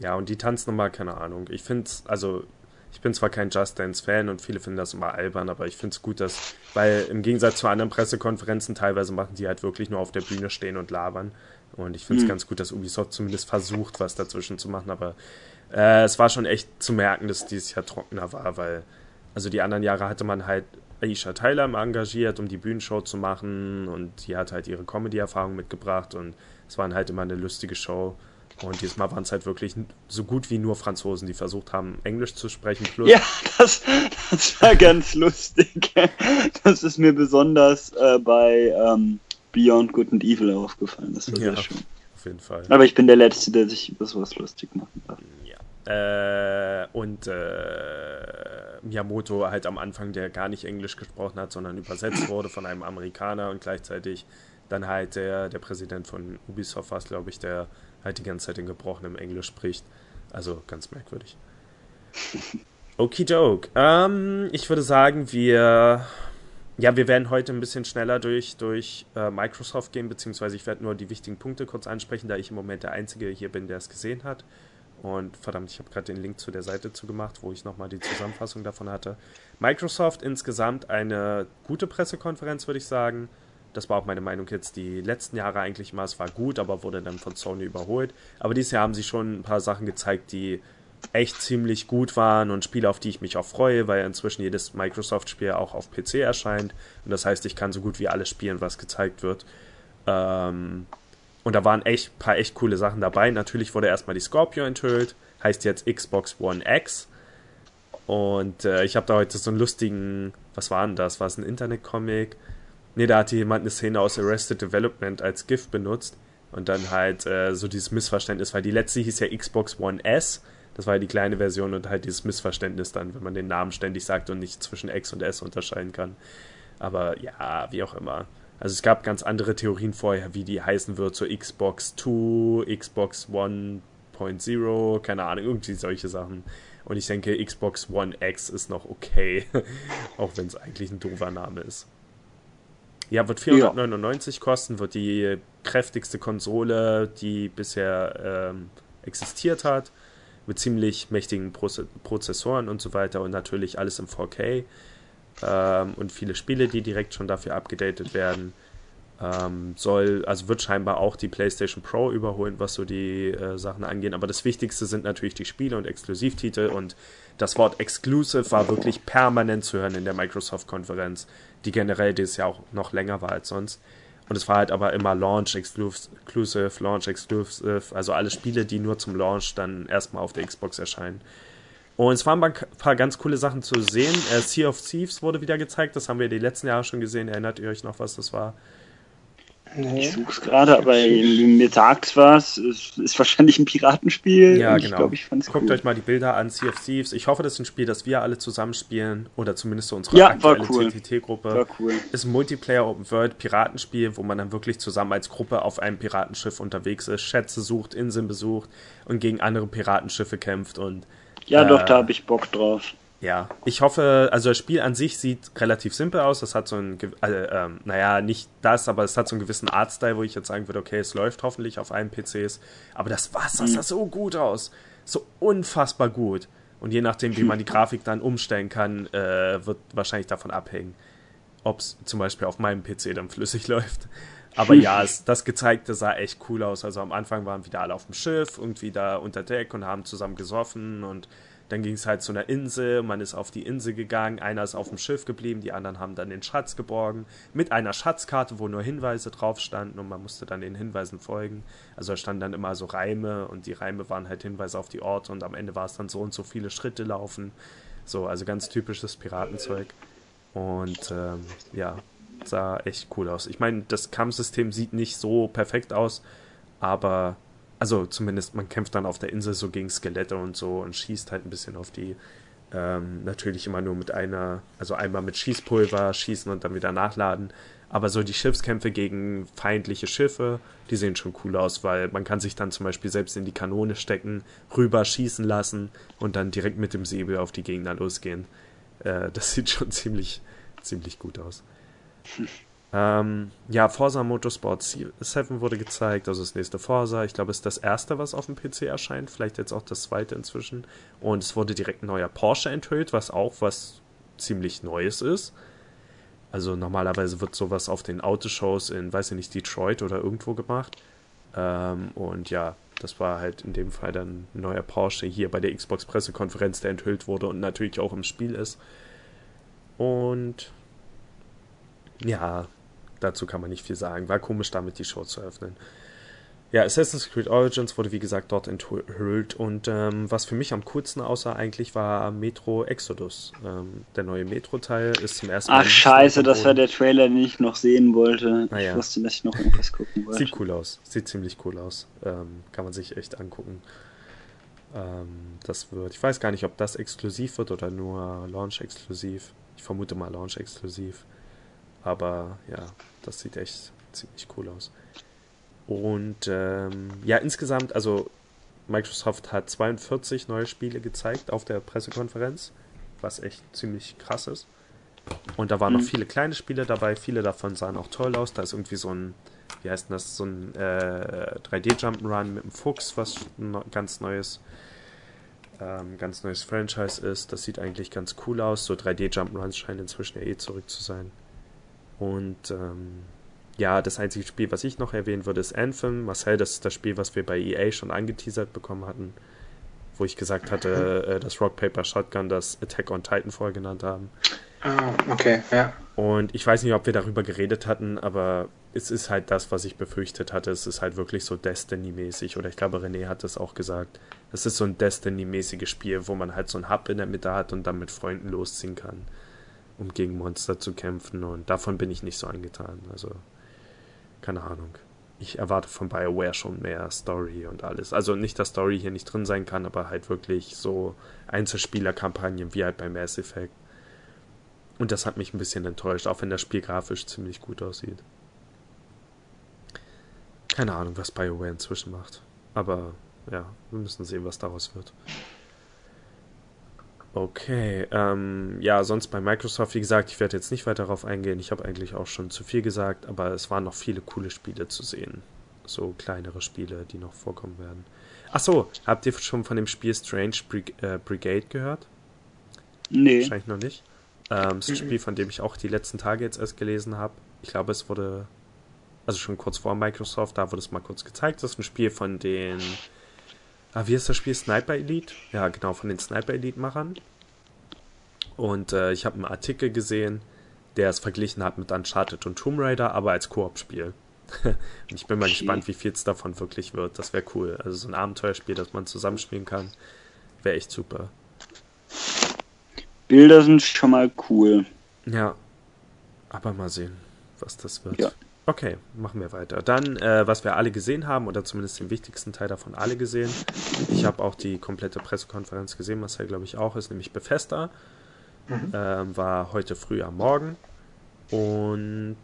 Ja, und die Tanznummer, keine Ahnung. Ich finde also ich bin zwar kein Just Dance-Fan und viele finden das immer albern, aber ich finde es gut, dass, weil im Gegensatz zu anderen Pressekonferenzen teilweise machen die halt wirklich nur auf der Bühne stehen und labern. Und ich finde es mhm. ganz gut, dass Ubisoft zumindest versucht, was dazwischen zu machen, aber äh, es war schon echt zu merken, dass dieses Jahr trockener war, weil, also die anderen Jahre hatte man halt Aisha Tyler engagiert, um die Bühnenshow zu machen und die hat halt ihre Comedy-Erfahrung mitgebracht und es war halt immer eine lustige Show. Und dieses Mal waren es halt wirklich so gut wie nur Franzosen, die versucht haben, Englisch zu sprechen. Plus ja, das, das war ganz lustig. Das ist mir besonders äh, bei ähm, Beyond Good and Evil aufgefallen. Das war ja, sehr schön. Auf jeden Fall. Aber ich bin der Letzte, der sich über sowas lustig machen darf. Ja. Äh, und äh, Miyamoto halt am Anfang, der gar nicht Englisch gesprochen hat, sondern übersetzt wurde von einem Amerikaner und gleichzeitig dann halt der, der Präsident von Ubisoft war glaube ich, der halt die ganze Zeit in gebrochenem Englisch spricht. Also ganz merkwürdig. Okidoke. Ähm, ich würde sagen, wir. Ja, wir werden heute ein bisschen schneller durch, durch äh, Microsoft gehen, beziehungsweise ich werde nur die wichtigen Punkte kurz ansprechen, da ich im Moment der Einzige hier bin, der es gesehen hat. Und verdammt, ich habe gerade den Link zu der Seite zugemacht, wo ich nochmal die Zusammenfassung davon hatte. Microsoft insgesamt eine gute Pressekonferenz, würde ich sagen das war auch meine Meinung jetzt die letzten Jahre eigentlich immer. Es war gut, aber wurde dann von Sony überholt. Aber dieses Jahr haben sie schon ein paar Sachen gezeigt, die echt ziemlich gut waren und Spiele, auf die ich mich auch freue, weil inzwischen jedes Microsoft-Spiel auch auf PC erscheint. Und das heißt, ich kann so gut wie alles spielen, was gezeigt wird. Ähm, und da waren echt paar echt coole Sachen dabei. Natürlich wurde erstmal die Scorpio enthüllt, heißt jetzt Xbox One X. Und äh, ich habe da heute so einen lustigen, was war denn das? War es ein Internet-Comic? Nee, da hatte jemand eine Szene aus Arrested Development als GIF benutzt und dann halt äh, so dieses Missverständnis, weil die letzte hieß ja Xbox One S, das war ja die kleine Version und halt dieses Missverständnis dann, wenn man den Namen ständig sagt und nicht zwischen X und S unterscheiden kann. Aber ja, wie auch immer. Also es gab ganz andere Theorien vorher, wie die heißen wird, so Xbox 2, Xbox 1.0, keine Ahnung, irgendwie solche Sachen. Und ich denke, Xbox One X ist noch okay, auch wenn es eigentlich ein doofer Name ist. Ja, wird 499 ja. kosten, wird die kräftigste Konsole, die bisher ähm, existiert hat, mit ziemlich mächtigen Proze Prozessoren und so weiter und natürlich alles im 4K ähm, und viele Spiele, die direkt schon dafür abgedatet werden. Ähm, soll, also wird scheinbar auch die PlayStation Pro überholen, was so die äh, Sachen angeht. Aber das Wichtigste sind natürlich die Spiele und Exklusivtitel und das Wort Exclusive war wirklich permanent zu hören in der Microsoft-Konferenz, die generell dieses Jahr auch noch länger war als sonst. Und es war halt aber immer Launch Exclusive, Launch Exclusive, also alle Spiele, die nur zum Launch dann erstmal auf der Xbox erscheinen. Und es waren ein paar ganz coole Sachen zu sehen. Äh, sea of Thieves wurde wieder gezeigt, das haben wir die letzten Jahre schon gesehen. Erinnert ihr euch noch, was das war? Nee. Ich suche es gerade, aber mir sagt was. Es ist wahrscheinlich ein Piratenspiel. Ja, genau. Ich glaub, ich Guckt cool. euch mal die Bilder an, Sea of Thieves. Ich hoffe, das ist ein Spiel, das wir alle zusammenspielen. Oder zumindest so unsere ja, aktuelle cool. CTT-Gruppe. War cool. Ist ein Multiplayer Open World Piratenspiel, wo man dann wirklich zusammen als Gruppe auf einem Piratenschiff unterwegs ist, Schätze sucht, Inseln besucht und gegen andere Piratenschiffe kämpft. Und, ja, äh, doch, da habe ich Bock drauf ja, ich hoffe, also das Spiel an sich sieht relativ simpel aus. Das hat so ein, äh, äh, naja, nicht das, aber es hat so einen gewissen Artstyle, wo ich jetzt sagen würde, okay, es läuft hoffentlich auf allen PCs. Aber das Wasser mhm. sah so gut aus. So unfassbar gut. Und je nachdem, wie man die Grafik dann umstellen kann, äh, wird wahrscheinlich davon abhängen, ob es zum Beispiel auf meinem PC dann flüssig läuft. Aber ja, es, das Gezeigte sah echt cool aus. Also am Anfang waren wieder alle auf dem Schiff, irgendwie da unter Deck und haben zusammen gesoffen und dann ging es halt zu einer Insel, man ist auf die Insel gegangen, einer ist auf dem Schiff geblieben, die anderen haben dann den Schatz geborgen, mit einer Schatzkarte, wo nur Hinweise drauf standen und man musste dann den Hinweisen folgen. Also da standen dann immer so Reime und die Reime waren halt Hinweise auf die Orte und am Ende war es dann so und so viele Schritte laufen. So, also ganz typisches Piratenzeug. Und ähm, ja, sah echt cool aus. Ich meine, das Kampfsystem sieht nicht so perfekt aus, aber also zumindest man kämpft dann auf der Insel so gegen Skelette und so und schießt halt ein bisschen auf die. Ähm, natürlich immer nur mit einer, also einmal mit Schießpulver schießen und dann wieder nachladen. Aber so die Schiffskämpfe gegen feindliche Schiffe, die sehen schon cool aus, weil man kann sich dann zum Beispiel selbst in die Kanone stecken, rüber schießen lassen und dann direkt mit dem Säbel auf die Gegner losgehen. Äh, das sieht schon ziemlich, ziemlich gut aus. Hm. Ähm, ja, Forza Motorsport 7 wurde gezeigt, also das nächste Forza. Ich glaube, es ist das erste, was auf dem PC erscheint, vielleicht jetzt auch das zweite inzwischen. Und es wurde direkt ein neuer Porsche enthüllt, was auch was ziemlich Neues ist. Also normalerweise wird sowas auf den Autoshows in, weiß ich nicht, Detroit oder irgendwo gemacht. Ähm, und ja, das war halt in dem Fall dann ein neuer Porsche hier bei der Xbox-Pressekonferenz, der enthüllt wurde und natürlich auch im Spiel ist. Und ja, dazu kann man nicht viel sagen. War komisch, damit die Show zu öffnen. Ja, Assassin's Creed Origins wurde wie gesagt dort enthüllt und ähm, was für mich am coolsten aussah eigentlich war Metro Exodus. Ähm, der neue Metro-Teil ist zum ersten Mal. Ach scheiße, das war der Trailer, den ich noch sehen wollte. Naja. Ich wusste, dass ich noch irgendwas gucken wollte. Sieht cool aus, sieht ziemlich cool aus. Ähm, kann man sich echt angucken. Ähm, das wird, ich weiß gar nicht, ob das exklusiv wird oder nur Launch-exklusiv. Ich vermute mal Launch-exklusiv. Aber ja, das sieht echt ziemlich cool aus. Und ähm, ja, insgesamt, also Microsoft hat 42 neue Spiele gezeigt auf der Pressekonferenz, was echt ziemlich krass ist. Und da waren mhm. noch viele kleine Spiele dabei, viele davon sahen auch toll aus. Da ist irgendwie so ein, wie heißt das, so ein äh, 3D-Jump'n'Run mit einem Fuchs, was ein ganz neues, ähm, ganz neues Franchise ist. Das sieht eigentlich ganz cool aus. So 3D-Jump'n'Runs scheinen inzwischen ja eh zurück zu sein. Und ähm, ja, das einzige Spiel, was ich noch erwähnen würde, ist Anthem. Marcel, das ist das Spiel, was wir bei EA schon angeteasert bekommen hatten, wo ich gesagt hatte, äh, dass Rock Paper Shotgun das Attack on Titan vorher genannt haben. Ah, okay, ja. Und ich weiß nicht, ob wir darüber geredet hatten, aber es ist halt das, was ich befürchtet hatte. Es ist halt wirklich so Destiny-mäßig. Oder ich glaube, René hat das auch gesagt. Es ist so ein Destiny-mäßiges Spiel, wo man halt so ein Hub in der Mitte hat und dann mit Freunden losziehen kann um gegen Monster zu kämpfen und davon bin ich nicht so angetan. Also, keine Ahnung. Ich erwarte von BioWare schon mehr Story und alles. Also nicht, dass Story hier nicht drin sein kann, aber halt wirklich so Einzelspielerkampagnen wie halt bei Mass Effect. Und das hat mich ein bisschen enttäuscht, auch wenn das Spiel grafisch ziemlich gut aussieht. Keine Ahnung, was BioWare inzwischen macht. Aber ja, wir müssen sehen, was daraus wird. Okay, ähm, ja, sonst bei Microsoft, wie gesagt, ich werde jetzt nicht weiter darauf eingehen. Ich habe eigentlich auch schon zu viel gesagt, aber es waren noch viele coole Spiele zu sehen. So kleinere Spiele, die noch vorkommen werden. Achso, habt ihr schon von dem Spiel Strange Brig äh, Brigade gehört? Nee. Wahrscheinlich noch nicht. Ähm, das ist ein Spiel, von dem ich auch die letzten Tage jetzt erst gelesen habe. Ich glaube, es wurde, also schon kurz vor Microsoft, da wurde es mal kurz gezeigt. Das ist ein Spiel von den Ah, wie ist das Spiel? Sniper Elite? Ja, genau, von den Sniper Elite-Machern. Und äh, ich habe einen Artikel gesehen, der es verglichen hat mit Uncharted und Tomb Raider, aber als Koop-Spiel. und ich bin mal okay. gespannt, wie viel es davon wirklich wird. Das wäre cool. Also so ein Abenteuerspiel, das man zusammenspielen kann, wäre echt super. Bilder sind schon mal cool. Ja. Aber mal sehen, was das wird. Ja. Okay, machen wir weiter. Dann, äh, was wir alle gesehen haben, oder zumindest den wichtigsten Teil davon alle gesehen. Ich habe auch die komplette Pressekonferenz gesehen, was ja, glaube ich, auch ist, nämlich Bethesda. Mhm. Ähm, war heute früh am Morgen und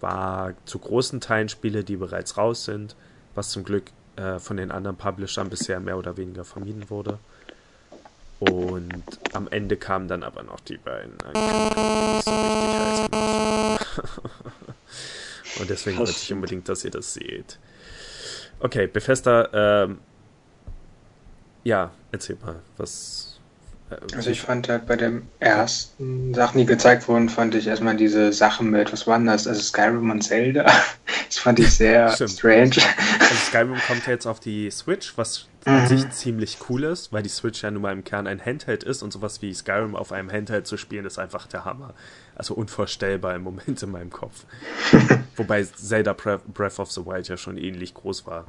war zu großen Teilen Spiele, die bereits raus sind, was zum Glück äh, von den anderen Publishern bisher mehr oder weniger vermieden wurde. Und am Ende kamen dann aber noch die beiden Ankündigungen, die nicht so richtig heiß Und deswegen wollte ich unbedingt, dass ihr das seht. Okay, Bethesda, ähm, ja, erzähl mal, was, Äh, also ich fand halt bei den ersten Sachen, die gezeigt wurden, fand ich erstmal diese Sachen mit, was waren das? Also Skyrim und Zelda. Das fand ich sehr strange. Also Skyrim kommt ja jetzt auf die Switch, was mhm. an sich ziemlich cool ist, weil die Switch ja nun mal im Kern ein Handheld ist und sowas wie Skyrim auf einem Handheld zu spielen, ist einfach der Hammer. Also unvorstellbar im Moment in meinem Kopf. Wobei Zelda Breath of the Wild ja schon ähnlich groß war.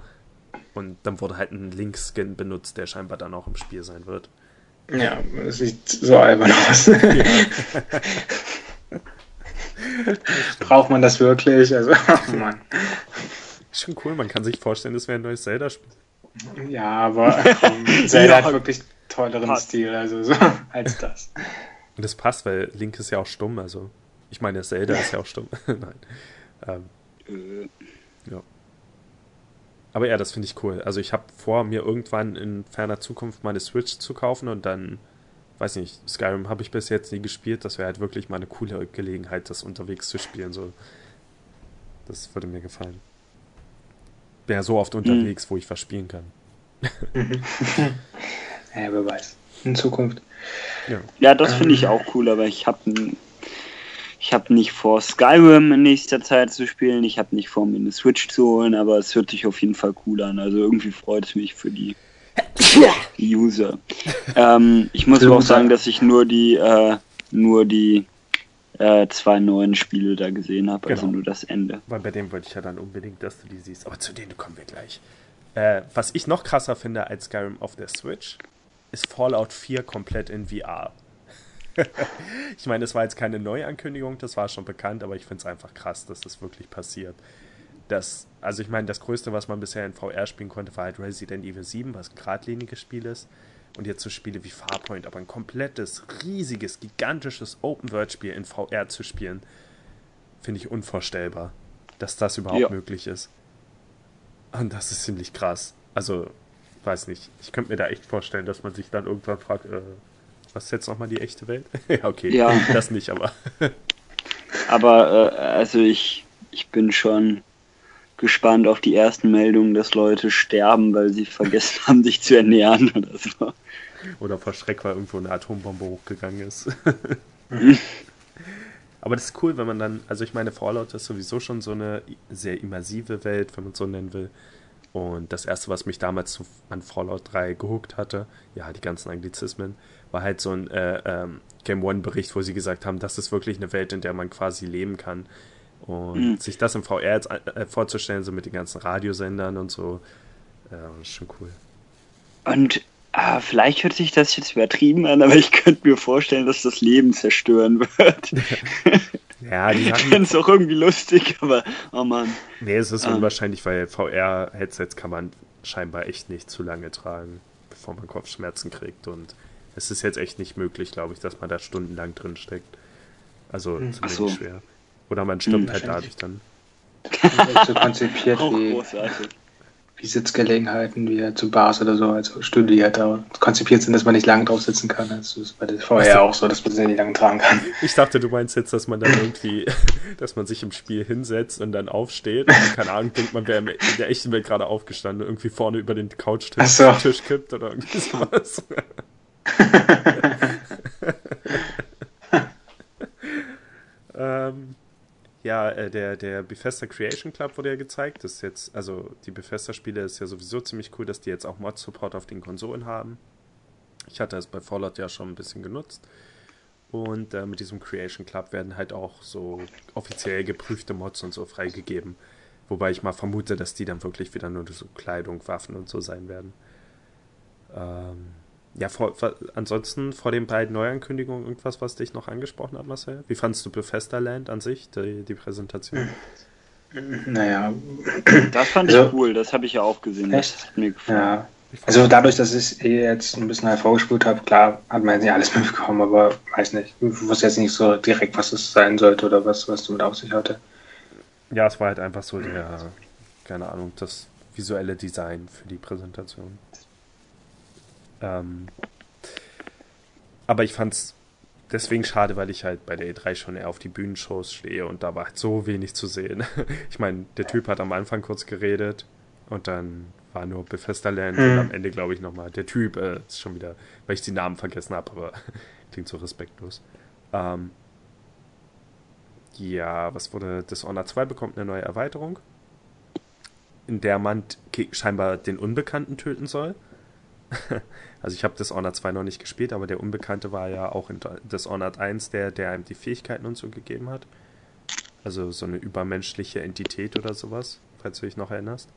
Und dann wurde halt ein Link-Skin benutzt, der scheinbar dann auch im Spiel sein wird. Ja, das sieht so albern aus. Ja. Braucht man das wirklich? Also, oh Mann. Schon cool, man kann sich vorstellen, das wäre ein neues Zelda-Spiel. Ja, aber ähm, Zelda ja, hat wirklich tolleren. Stil, also so als das. Und das passt, weil Link ist ja auch stumm, also ich meine, Zelda ist ja auch stumm. Nein. Ähm, äh. ja. Aber ja, das finde ich cool. Also ich habe vor, mir irgendwann in ferner Zukunft meine Switch zu kaufen und dann, weiß nicht, Skyrim habe ich bis jetzt nie gespielt. Das wäre halt wirklich mal eine coole Gelegenheit, das unterwegs zu spielen. So. Das würde mir gefallen. Wäre so oft unterwegs, mhm. wo ich was spielen kann. ja, wer weiß. In Zukunft. Ja, ja das finde ich ähm. auch cool, aber ich habe ich habe nicht vor, Skyrim in nächster Zeit zu spielen. Ich habe nicht vor, mir eine Switch zu holen, aber es hört sich auf jeden Fall cool an. Also irgendwie freut es mich für die, User. ähm, ich muss aber auch sagen, dass ich nur die, äh, nur die äh, zwei neuen Spiele da gesehen habe, also genau. nur das Ende. Weil bei dem wollte ich ja dann unbedingt, dass du die siehst. Aber zu denen kommen wir gleich. Äh, was ich noch krasser finde als Skyrim auf der Switch, ist Fallout 4 komplett in VR. ich meine, das war jetzt keine Neuankündigung, das war schon bekannt, aber ich finde es einfach krass, dass das wirklich passiert. Das, also ich meine, das Größte, was man bisher in VR spielen konnte, war halt Resident Evil 7, was ein geradliniges Spiel ist. Und jetzt so Spiele wie Farpoint, aber ein komplettes, riesiges, gigantisches Open-World-Spiel in VR zu spielen, finde ich unvorstellbar, dass das überhaupt ja. möglich ist. Und das ist ziemlich krass. Also, weiß nicht. Ich könnte mir da echt vorstellen, dass man sich dann irgendwann fragt, äh, was ist jetzt nochmal die echte Welt? ja, okay. Ja. Das nicht, aber. aber, äh, also ich, ich bin schon gespannt auf die ersten Meldungen, dass Leute sterben, weil sie vergessen haben, sich zu ernähren oder so. Oder vor Schreck, weil irgendwo eine Atombombe hochgegangen ist. Aber das ist cool, wenn man dann, also ich meine, Fallout ist sowieso schon so eine sehr immersive Welt, wenn man es so nennen will. Und das erste, was mich damals an Fallout 3 gehuckt hatte, ja, die ganzen Anglizismen, war halt so ein äh, ähm, Game One-Bericht, wo sie gesagt haben, das ist wirklich eine Welt, in der man quasi leben kann. Und mhm. sich das im VR jetzt äh, vorzustellen, so mit den ganzen Radiosendern und so, äh, ist schon cool. Und äh, vielleicht hört sich das jetzt übertrieben an, aber ich könnte mir vorstellen, dass das Leben zerstören wird. ja, die Ich finde es auch irgendwie lustig, aber oh Mann. Nee, es ist ah. unwahrscheinlich, weil VR-Headsets kann man scheinbar echt nicht zu lange tragen, bevor man Kopfschmerzen kriegt und es ist jetzt echt nicht möglich, glaube ich, dass man da stundenlang drin steckt. Also hm. zumindest so. schwer. Oder man stirbt hm, halt dadurch dann. so konzipiert wie, wie Sitzgelegenheiten, wie zu Bars oder so, also Stühle, die halt da konzipiert sind, dass man nicht lange drauf sitzen kann. Das ist bei der VR auch so, dass man sie nicht lange tragen kann. Ich dachte, du meinst jetzt, dass man dann irgendwie, dass man sich im Spiel hinsetzt und dann aufsteht und keine Ahnung, denkt man wäre in der echten Welt gerade aufgestanden, irgendwie vorne über den Couchtisch so. Tisch kippt oder irgendwie sowas. ähm, ja, äh, der, der Bethesda Creation Club wurde ja gezeigt. Das ist jetzt, also die Bethesda-Spiele ist ja sowieso ziemlich cool, dass die jetzt auch Mod-Support auf den Konsolen haben. Ich hatte es bei Fallout ja schon ein bisschen genutzt. Und äh, mit diesem Creation Club werden halt auch so offiziell geprüfte Mods und so freigegeben. Wobei ich mal vermute, dass die dann wirklich wieder nur so Kleidung, Waffen und so sein werden. Ähm, ja, vor, ansonsten vor den beiden Neuankündigungen irgendwas, was dich noch angesprochen hat, Marcel? Wie fandest du Bethesda Land an sich, die, die Präsentation? Naja. Das fand also, ich cool, das habe ich ja auch gesehen. Echt? Das hat mir gefallen. Ja. Also dadurch, dass ich eh jetzt ein bisschen hervorgespult habe, klar hat man jetzt nicht alles mitbekommen, aber weiß nicht. Ich wusste jetzt nicht so direkt, was es sein sollte oder was, was damit auf sich hatte. Ja, es war halt einfach so der, keine Ahnung, das visuelle Design für die Präsentation. Ähm, aber ich fand es deswegen schade, weil ich halt bei der E3 schon eher auf die Bühnenshows stehe und da war halt so wenig zu sehen. Ich meine, der Typ hat am Anfang kurz geredet und dann war nur Bethesda Land mhm. und am Ende, glaube ich, nochmal der Typ, äh, ist schon wieder, weil ich die Namen vergessen habe, aber klingt so respektlos. Ähm, ja, was wurde Dishonored 2 bekommt eine neue Erweiterung, in der man scheinbar den Unbekannten töten soll. also ich habe Dishonored 2 noch nicht gespielt, aber der Unbekannte war ja auch in Dishonored 1 der, der einem die Fähigkeiten und so gegeben hat. Also so eine übermenschliche Entität oder sowas, falls du dich noch erinnerst.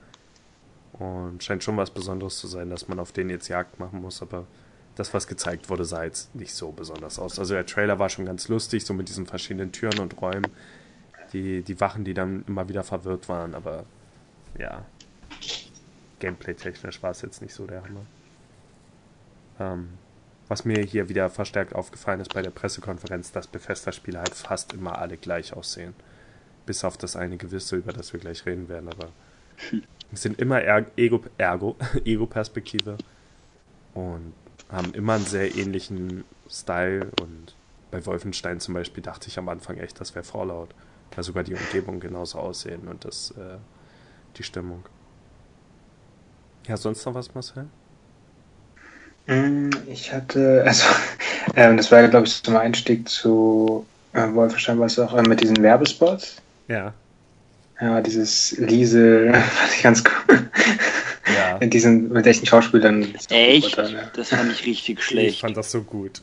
Und scheint schon was Besonderes zu sein, dass man auf den jetzt Jagd machen muss, aber das, was gezeigt wurde, sah jetzt nicht so besonders aus. Also der Trailer war schon ganz lustig, so mit diesen verschiedenen Türen und Räumen. Die, die Wachen, die dann immer wieder verwirrt waren, aber ja, gameplay-technisch war es jetzt nicht so der Hammer. Ähm, was mir hier wieder verstärkt aufgefallen ist bei der Pressekonferenz, dass Bethesda-Spiele halt fast immer alle gleich aussehen. Bis auf das eine gewisse, über das wir gleich reden werden, aber sind immer Ego, Ergo, Ego-Perspektive und haben immer einen sehr ähnlichen Style und bei Wolfenstein zum Beispiel dachte ich am Anfang echt, das wäre Fallout, weil sogar die Umgebung genauso aussehen und das, äh, die Stimmung. Ja, sonst noch was, Marcel? Mm, ich hatte, also, äh, das war, glaube ich, zum Einstieg zu äh, Wolfenstein, was auch äh, mit diesen Werbespots. Ja. Ja, dieses Liese fand ich ganz cool. Ja. In diesen, mit echten Schauspielern. Echt? Dann, ja. Das fand ich richtig schlecht. Ich fand das so gut.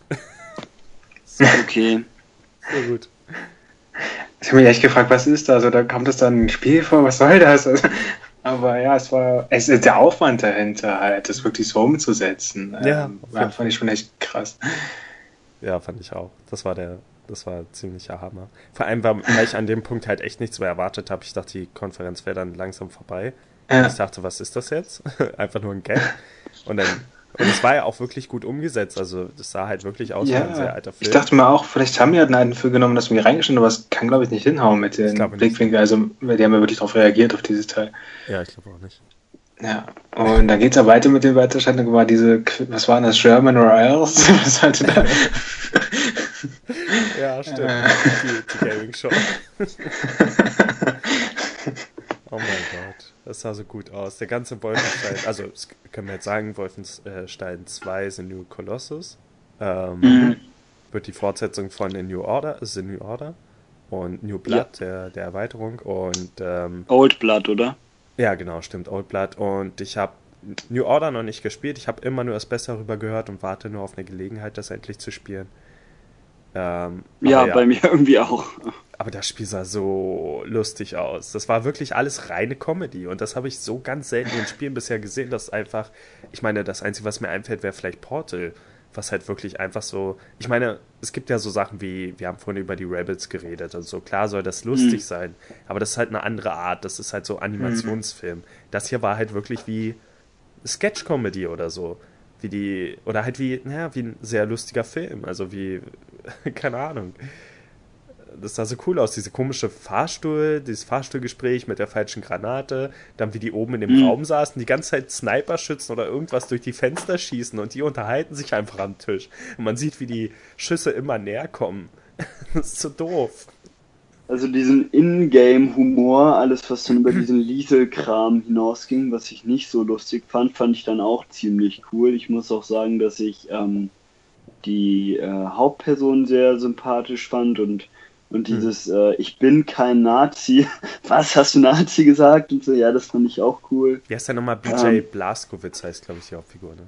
so okay. So gut. Ich habe mich echt gefragt, was ist das? Oder kommt das dann ein Spiel vor? Was soll das? Aber ja, es war, es ist der Aufwand dahinter, halt, das wirklich so umzusetzen. Ja. Ähm, fand ich schon echt krass. Ja, fand ich auch. Das war der, das war ziemlicher Hammer. Vor allem, weil ich an dem Punkt halt echt nichts mehr erwartet habe. Ich dachte, die Konferenz wäre dann langsam vorbei. Ja. Und ich dachte, was ist das jetzt? Einfach nur ein Gag. Und dann und es war ja auch wirklich gut umgesetzt. Also das sah halt wirklich aus ja, wie ein sehr alter Film. Ich dachte mir auch, vielleicht haben die halt einen für genommen, dass wir hier reingeschnitten, aber es kann, glaube ich, nicht hinhauen mit den Blickwinkeln. Also die haben ja wirklich darauf reagiert, auf dieses Teil. Ja, ich glaube auch nicht. Ja, und dann geht es ja weiter mit den Weiterschaltungen. War diese, was waren das, Sherman else? was halt da? ja, stimmt. die, die Gaming Show. oh mein. Das sah so gut aus. Der ganze Wolfenstein, also können wir jetzt sagen, Wolfenstein 2 The New Colossus. Ähm, mhm. Wird die Fortsetzung von The New Order, The New Order und New Blood, ja. der, der Erweiterung und ähm, Old Blood, oder? Ja, genau, stimmt, Old Blood. Und ich habe New Order noch nicht gespielt. Ich habe immer nur das Beste darüber gehört und warte nur auf eine Gelegenheit, das endlich zu spielen. Ähm, ja, ja, bei mir irgendwie auch. Aber das Spiel sah so lustig aus. Das war wirklich alles reine Comedy. Und das habe ich so ganz selten in Spielen bisher gesehen, dass einfach, ich meine, das Einzige, was mir einfällt, wäre vielleicht Portal. Was halt wirklich einfach so. Ich meine, es gibt ja so Sachen wie, wir haben vorhin über die Rebels geredet. Also klar soll das lustig mhm. sein. Aber das ist halt eine andere Art. Das ist halt so Animationsfilm. Mhm. Das hier war halt wirklich wie Sketch-Comedy oder so wie die, oder halt wie, naja, wie ein sehr lustiger Film, also wie, keine Ahnung. Das sah so cool aus, diese komische Fahrstuhl, dieses Fahrstuhlgespräch mit der falschen Granate, dann wie die oben in dem mhm. Raum saßen, die ganze Zeit Sniper schützen oder irgendwas durch die Fenster schießen und die unterhalten sich einfach am Tisch. Und man sieht, wie die Schüsse immer näher kommen. das ist so doof. Also diesen Ingame-Humor, alles was dann über diesen Lethal-Kram hinausging, was ich nicht so lustig fand, fand ich dann auch ziemlich cool. Ich muss auch sagen, dass ich ähm, die äh, Hauptperson sehr sympathisch fand und, und hm. dieses äh, Ich bin kein Nazi, was hast du Nazi gesagt? Und so, ja, das fand ich auch cool. Wie heißt der nochmal? BJ ähm, Blaskowitz heißt, glaube ich, die Hauptfigur, ne?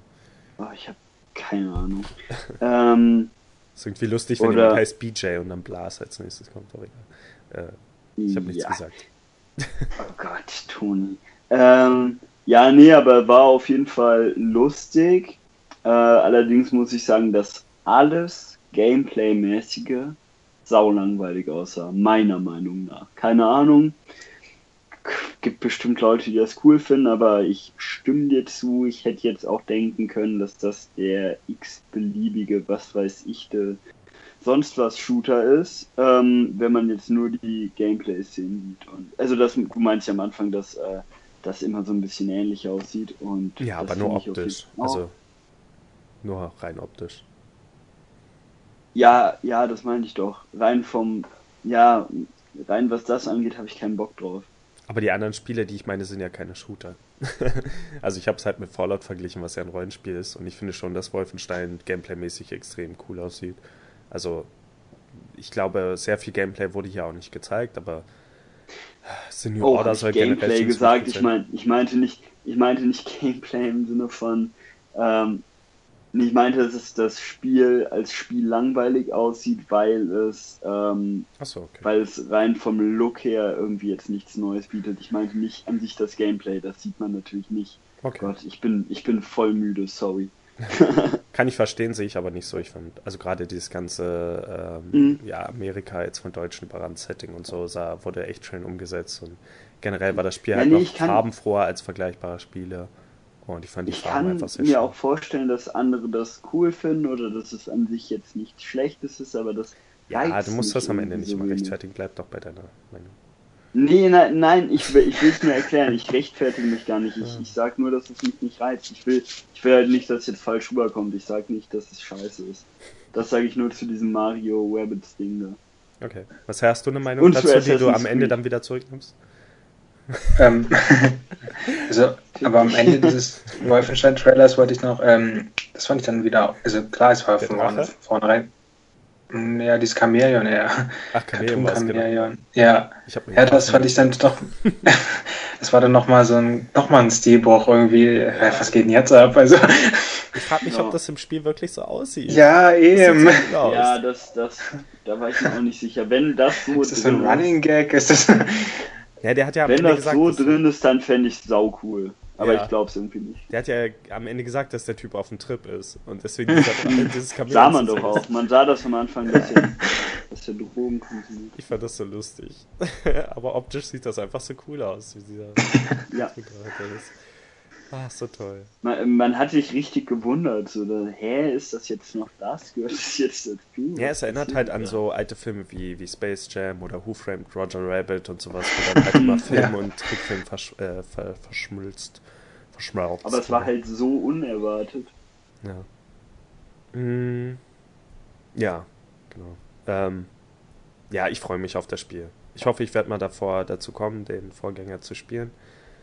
Oh, ich habe keine Ahnung. ähm, ist irgendwie lustig, wenn jemand heißt BJ und dann Blas als nächstes kommt, aber egal. Äh, ich habe nichts ja. gesagt. Oh Gott, Toni. Ähm, ja, nee, aber war auf jeden Fall lustig. Äh, allerdings muss ich sagen, dass alles Gameplay-mäßige saulangweilig aussah, meiner Meinung nach. Keine Ahnung. Gibt bestimmt Leute, die das cool finden, aber ich stimme dir zu. Ich hätte jetzt auch denken können, dass das der x-beliebige, was weiß ich, der sonst was Shooter ist, ähm, wenn man jetzt nur die Gameplay-Szenen sieht. Und, also das, du meinst ja am Anfang, dass äh, das immer so ein bisschen ähnlich aussieht. Und ja, aber nur optisch. Also nur rein optisch. Ja, ja, das meinte ich doch. Rein vom, ja, rein was das angeht, habe ich keinen Bock drauf. Aber die anderen Spiele, die ich meine, sind ja keine Shooter. also ich habe es halt mit Fallout verglichen, was ja ein Rollenspiel ist. Und ich finde schon, dass Wolfenstein gameplaymäßig extrem cool aussieht. Also ich glaube, sehr viel Gameplay wurde hier auch nicht gezeigt, aber New oh, Order soll Gameplay gesagt. Ich, mein, ich, meinte nicht, ich meinte nicht Gameplay im Sinne von ähm, ich meinte, dass das Spiel als Spiel langweilig aussieht, weil es, ähm, so, okay. weil es rein vom Look her irgendwie jetzt nichts Neues bietet. Ich meinte nicht an sich das Gameplay, das sieht man natürlich nicht. Okay. Gott, ich bin, ich bin voll müde, sorry. Kann ich verstehen, sehe ich aber nicht so. Ich fand, also gerade dieses ganze ähm, mhm. ja, Amerika jetzt von deutschen Brandsetting und so sah, wurde echt schön umgesetzt und generell war das Spiel ja, halt nee, noch farbenfroher als vergleichbare Spiele. Und ich fand die ich Farben einfach sehr schön. Ich kann mir auch vorstellen, dass andere das cool finden oder dass es an sich jetzt nicht schlechtes ist, aber das. Ja, du musst das am Ende nicht so mal rechtfertigen. Bleib doch bei deiner Meinung. Nee, nein, nein ich, will, ich will es nur erklären. Ich rechtfertige mich gar nicht. Ich, ich sag nur, dass es mich nicht reizt. Ich will, ich will halt nicht, dass es jetzt falsch rüberkommt. Ich sag nicht, dass es scheiße ist. Das sage ich nur zu diesem Mario Rabbits Ding da. Okay. Was hast du eine Meinung Und dazu, die du am Ende dann wieder zurücknimmst? Ähm, also, aber am Ende dieses Wolfenstein-Trailers wollte ich noch, ähm, das fand ich dann wieder, also klar, es war von vorne, vornherein. Mm, ja, dieses Chameleon, ja. Ach, Chameleon. Genau. Ja. ja, das fand ich dann doch. das war dann nochmal so ein, nochmal ein Stilbruch irgendwie. Ja. Was geht denn jetzt ab? Also. Ich frage mich, ob das im Spiel wirklich so aussieht. Ja, eben. Das ja, das, das, da war ich mir auch nicht sicher. Wenn das so ist das ein Running Gag? Ist das. Ja, der hat ja Wenn das gesagt, so drin ist, dann fände ich sau cool. Aber ja. ich glaube es irgendwie nicht. Der hat ja am Ende gesagt, dass der Typ auf dem Trip ist. Und deswegen dieses Kamel. sah man doch auch. Man sah das am Anfang, dass er, dass er Drogen konsumiert. Ich fand das so lustig. Aber optisch sieht das einfach so cool aus, wie dieser ja. ist. Ah, so toll. Man, man, hat sich richtig gewundert, so, hä, ist das jetzt noch das? Gehört das jetzt dazu? Ja, es erinnert halt an so alte Filme wie, wie Space Jam oder Who Framed Roger Rabbit und sowas, wo dann halt immer Film ja. und Trickfilm versch äh, ver verschmilzt, verschmelzt. Aber es war halt so unerwartet. Ja. Mm, ja, genau. Ähm, ja, ich freue mich auf das Spiel. Ich hoffe, ich werde mal davor dazu kommen, den Vorgänger zu spielen.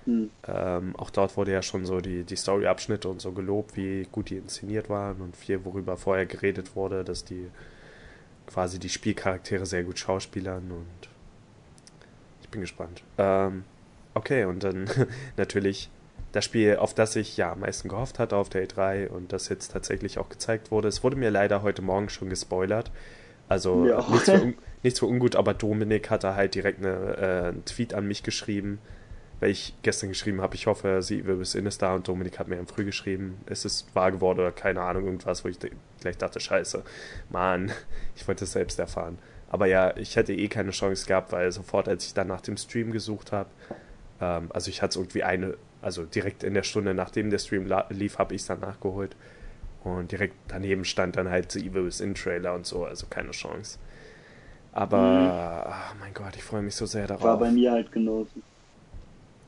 Mhm. Ähm, auch dort wurde ja schon so die, die Story-Abschnitte und so gelobt, wie gut die inszeniert waren und viel, worüber vorher geredet wurde, dass die quasi die Spielcharaktere sehr gut schauspielern und ich bin gespannt. Ähm, okay, und dann natürlich das Spiel, auf das ich ja am meisten gehofft hatte auf der E3 und das jetzt tatsächlich auch gezeigt wurde. Es wurde mir leider heute Morgen schon gespoilert. Also ja. nichts, für, nichts für ungut, aber Dominik hatte halt direkt eine, äh, einen Tweet an mich geschrieben, weil ich gestern geschrieben habe, ich hoffe, sie wird bis ist da und Dominik hat mir im Früh geschrieben, ist es wahr geworden oder keine Ahnung, irgendwas, wo ich gleich dachte, scheiße, Mann, ich wollte es selbst erfahren. Aber ja, ich hätte eh keine Chance gehabt, weil sofort, als ich dann nach dem Stream gesucht habe, ähm, also ich hatte es irgendwie eine, also direkt in der Stunde, nachdem der Stream lief, habe ich es dann nachgeholt. Und direkt daneben stand dann halt The Evil Within Trailer und so, also keine Chance. Aber, mhm. oh mein Gott, ich freue mich so sehr darauf. War bei mir halt genauso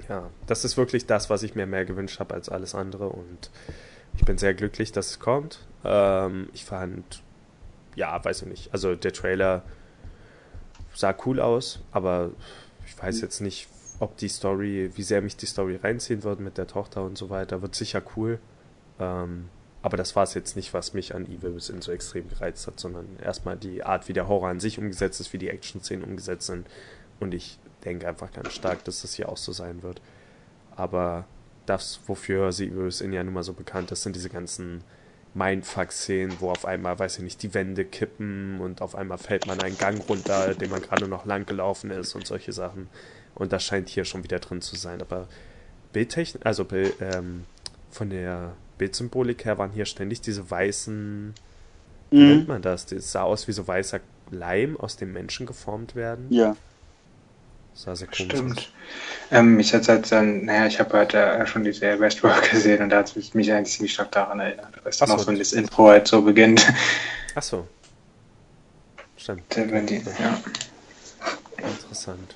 ja, das ist wirklich das, was ich mir mehr gewünscht habe als alles andere und ich bin sehr glücklich, dass es kommt. Ähm, ich fand, ja, weiß ich nicht, also der Trailer sah cool aus, aber ich weiß jetzt nicht, ob die Story, wie sehr mich die Story reinziehen wird mit der Tochter und so weiter, wird sicher cool. Ähm, aber das war es jetzt nicht, was mich an Evil Within so extrem gereizt hat, sondern erstmal die Art, wie der Horror an sich umgesetzt ist, wie die Action-Szenen umgesetzt sind. Und ich denke einfach ganz stark, dass das hier auch so sein wird. Aber das, wofür sie übrigens in ja nun mal so bekannt ist, sind diese ganzen Mindfuck-Szenen, wo auf einmal, weiß ich nicht, die Wände kippen und auf einmal fällt man einen Gang runter, den man gerade noch lang gelaufen ist und solche Sachen. Und das scheint hier schon wieder drin zu sein. Aber Bildtechnik, also ähm, von der Bildsymbolik her waren hier ständig diese weißen, wie mhm. nennt man das? Das sah aus wie so weißer Leim, aus dem Menschen geformt werden. Ja. Sah sehr komisch Stimmt. Ähm, ich hatte halt dann, naja, ich habe halt äh, schon die Serie Westworld gesehen und da hat es mich eigentlich ziemlich stark daran erinnert. Weißt du noch, so, wenn das Intro halt so beginnt. Ach so. Stimmt. Wenn die, ja. Interessant.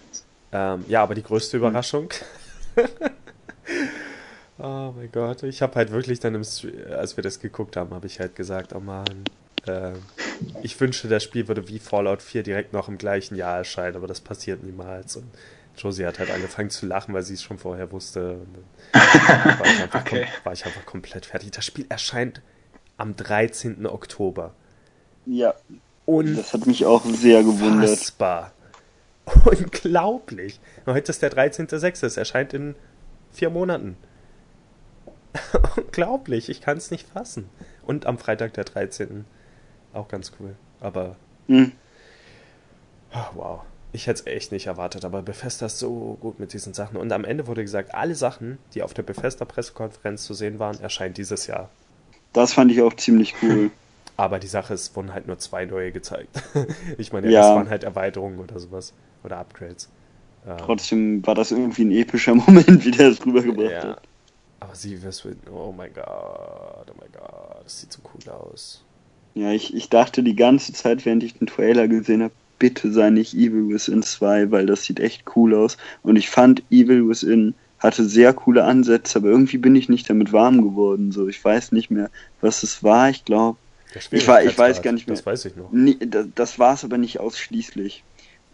Ähm, ja, aber die größte hm. Überraschung. oh mein Gott. Ich habe halt wirklich dann, im, als wir das geguckt haben, habe ich halt gesagt, oh Mann, äh, Äh, ich wünschte, das Spiel würde wie Fallout 4 direkt noch im gleichen Jahr erscheinen, aber das passiert niemals. Und Josie hat halt angefangen zu lachen, weil sie es schon vorher wusste. Und dann war ich, einfach okay. war ich einfach komplett fertig. Das Spiel erscheint am 13. Oktober. Ja. Und das hat mich auch sehr gewundert. Unfassbar. Unglaublich. Heute ist der 13.06. Es erscheint in vier Monaten. Unglaublich. Ich kann es nicht fassen. Und am Freitag der 13. Auch ganz cool. Aber. Mhm. Oh, wow. Ich hätte es echt nicht erwartet, aber Bethesda ist so gut mit diesen Sachen. Und am Ende wurde gesagt, alle Sachen, die auf der Bethesda-Pressekonferenz zu sehen waren, erscheinen dieses Jahr. Das fand ich auch ziemlich cool. Aber die Sache ist, wurden halt nur zwei neue gezeigt. ich meine, ja, das waren halt Erweiterungen oder sowas. Oder Upgrades. Ähm, Trotzdem war das irgendwie ein epischer Moment, wie der es rübergebracht ja. hat. Aber sie, oh mein Gott, oh mein Gott, das sieht so cool aus. Ja, ich, ich dachte die ganze Zeit, während ich den Trailer gesehen habe, bitte sei nicht Evil Within 2, weil das sieht echt cool aus. Und ich fand Evil Within hatte sehr coole Ansätze, aber irgendwie bin ich nicht damit warm geworden. So, ich weiß nicht mehr, was es war. Ich glaube, ich, war, ich weiß gar nicht mehr. Das weiß ich noch. Nee, das, das war es aber nicht ausschließlich.